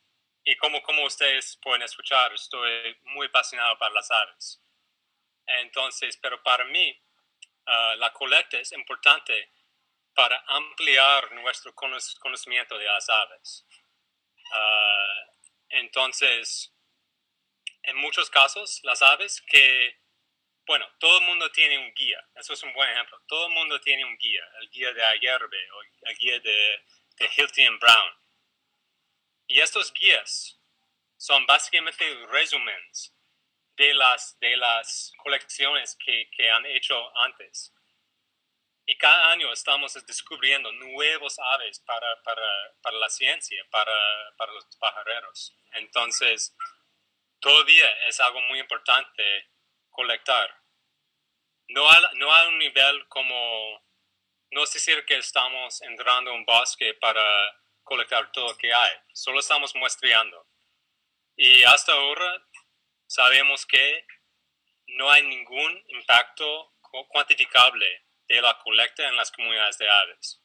y como, como ustedes pueden escuchar, estoy muy apasionado por las aves. Entonces, pero para mí, ah, la colecta es importante para ampliar nuestro conocimiento de las aves. Ah, entonces, en muchos casos, las aves que, bueno, todo el mundo tiene un guía, eso es un buen ejemplo, todo el mundo tiene un guía, el guía de Ayerbe o el guía de, de Hilton Brown. Y estos guías son básicamente resúmenes de las, de las colecciones que, que han hecho antes. Y cada año estamos descubriendo nuevos aves para, para, para la ciencia, para, para, los pajareros. Entonces, todavía es algo muy importante colectar. No a, no a un nivel como, no es decir que estamos entrando en un bosque para colectar todo lo que hay, solo estamos muestreando. Y hasta ahora sabemos que no hay ningún impacto cuantificable de la colecta en las comunidades de aves.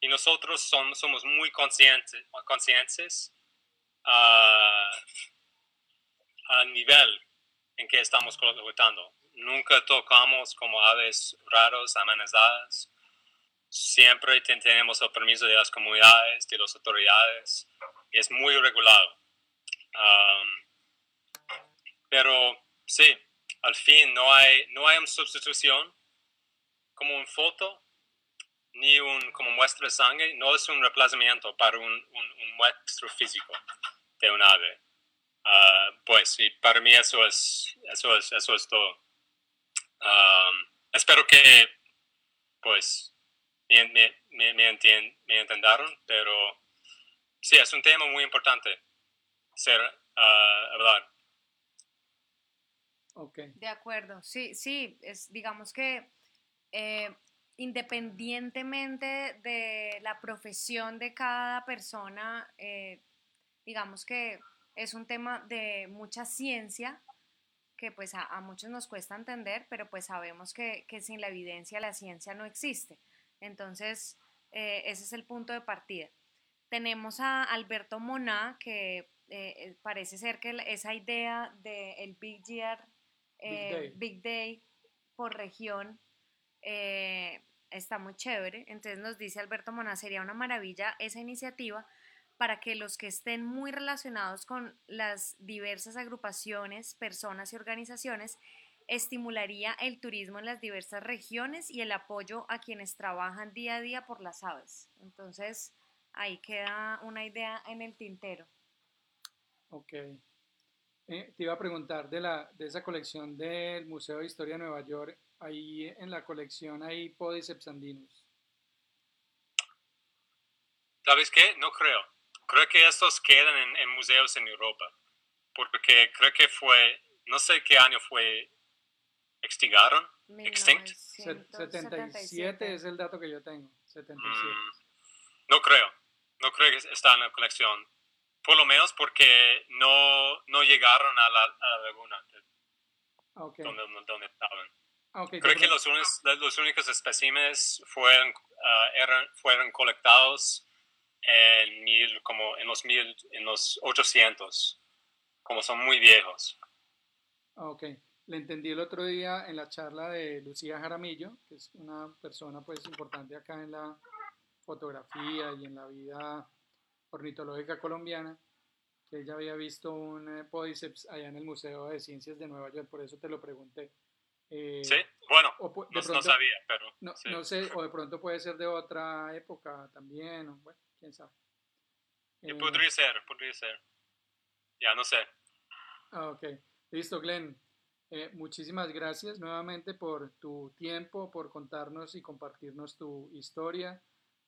Y nosotros somos, somos muy conscientes, conscientes uh, al nivel en que estamos colectando. Nunca tocamos como aves raros, amenazadas. Siempre tenemos el permiso de las comunidades, de las autoridades. es muy regulado. pero sí, al fin no hay, no hay una sustitución como una foto ni un, como muestra de sangre, no es un reemplazamiento para un, un, muestro físico de un ave. Ah, pues, y para mí eso es, eso es, eso es todo. espero que, pues, me, me, me, me, entendieron, pero sí, es un tema muy importante ser, uh, hablar. Okay. De acuerdo, sí, sí, es, digamos que eh, independientemente de la profesión de cada persona, eh, digamos que es un tema de mucha ciencia que pues a, muchos nos cuesta entender, pero pues sabemos que, sin la evidencia la ciencia no existe. Entonces, eh, ese es el punto de partida. Tenemos a Alberto Moná, que parece ser que esa idea del Big Year, Big Day por región, eh, está muy chévere. Entonces nos dice Alberto Mona, sería una maravilla esa iniciativa para que los que estén muy relacionados con las diversas agrupaciones, personas y organizaciones, estimularía el turismo en las diversas regiones y el apoyo a quienes trabajan día a día por las aves. Entonces, ahí queda una idea en el tintero. Ok. Eh, te iba a preguntar de, la, de esa colección del Museo de Historia de Nueva York, ahí en la colección hay Podiceps andinos. ¿Sabes qué? No creo. Creo que estos quedan en, museos en Europa, porque creo que fue, no sé qué año fue, extingaron, extinct. 77 es el dato que yo tengo, 77. Mm, no creo, no creo que está en la colección, por lo menos porque no, no llegaron a la, a la laguna donde, donde estaban. Ah, Creo que los, los únicos especímenes fueron, ah, eran, fueron colectados en, mil, como en, los mil, en los 800, como son muy viejos. Ah, ok, le entendí el otro día en la charla de Lucía Jaramillo, que es una persona pues importante acá en la fotografía y en la vida ornitológica colombiana, que ella había visto un eh, podiceps allá en el Museo de Ciencias de Nueva York, por eso te lo pregunté. Eh, sí, bueno, no, sabía, pero... No, no, sé, o de pronto puede ser de otra época también, o bueno, quién sabe. Eh, podría ser, podría ser. Ya, no sé. Ah, ok. Listo, Glenn. Eh, muchísimas gracias nuevamente por tu tiempo, por contarnos y compartirnos tu historia,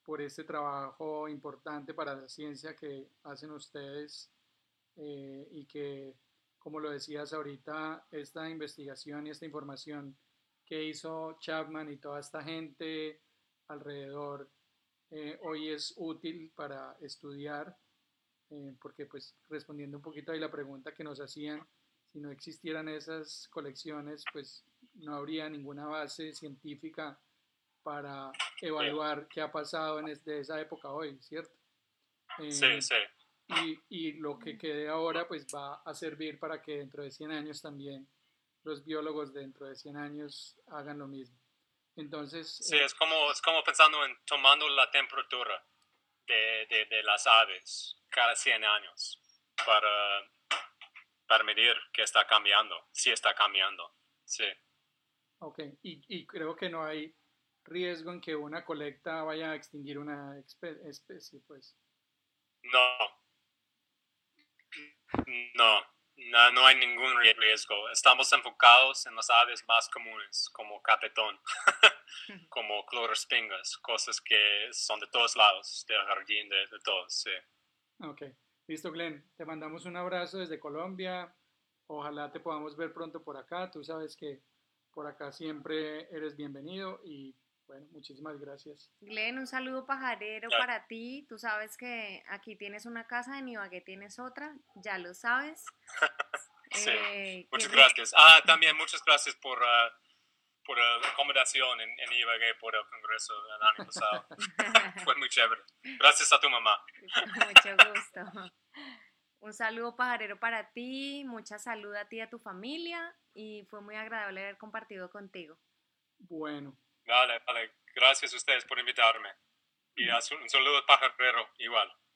por este trabajo importante para la ciencia que hacen ustedes y que como lo decías ahorita, esta investigación y esta información que hizo Chapman y toda esta gente alrededor eh, hoy es útil para estudiar, eh, porque pues respondiendo un poquito ahí la pregunta que nos hacían, si no existieran esas colecciones, pues no habría ninguna base científica para evaluar qué ha pasado en esa época hoy, ¿cierto? sí, sí. y, lo que quede ahora pues va a servir para que dentro de 100 años también los biólogos dentro de 100 años hagan lo mismo. Entonces... Sí, es, como, es como pensando en tomando la temperatura de, de, de las aves cada 100 años para, para medir qué está cambiando, si está cambiando. Sí. Ok, y, y creo que no hay riesgo en que una colecta vaya a extinguir una especie, pues. No. No, no, no, hay ningún riesgo. Estamos enfocados en las aves más comunes, como capetón, (laughs) como clorospingas, cosas que son de todos lados, del jardín, de, de todos, sí. Ok, listo, Glenn. Te mandamos un abrazo desde Colombia. Ojalá te podamos ver pronto por acá. Tú sabes que por acá siempre eres bienvenido y bueno, muchísimas gracias. Glenn, un saludo pajarero para ti. Tú sabes que aquí tienes una casa, en Ibagué tienes otra, ya lo sabes. (laughs) sí, eh, muchas gracias. Ah, también muchas gracias por, uh, por la acomodación en, en, Ibagué por el congreso el año pasado. (laughs) Fue muy chévere. Gracias a tu mamá. Mucho gusto. Un saludo pajarero para ti, mucha salud a ti y a tu familia y fue muy agradable haber compartido contigo. Bueno, Vale, vale. Gracias a ustedes por invitarme. Y un saludo pajarero igual.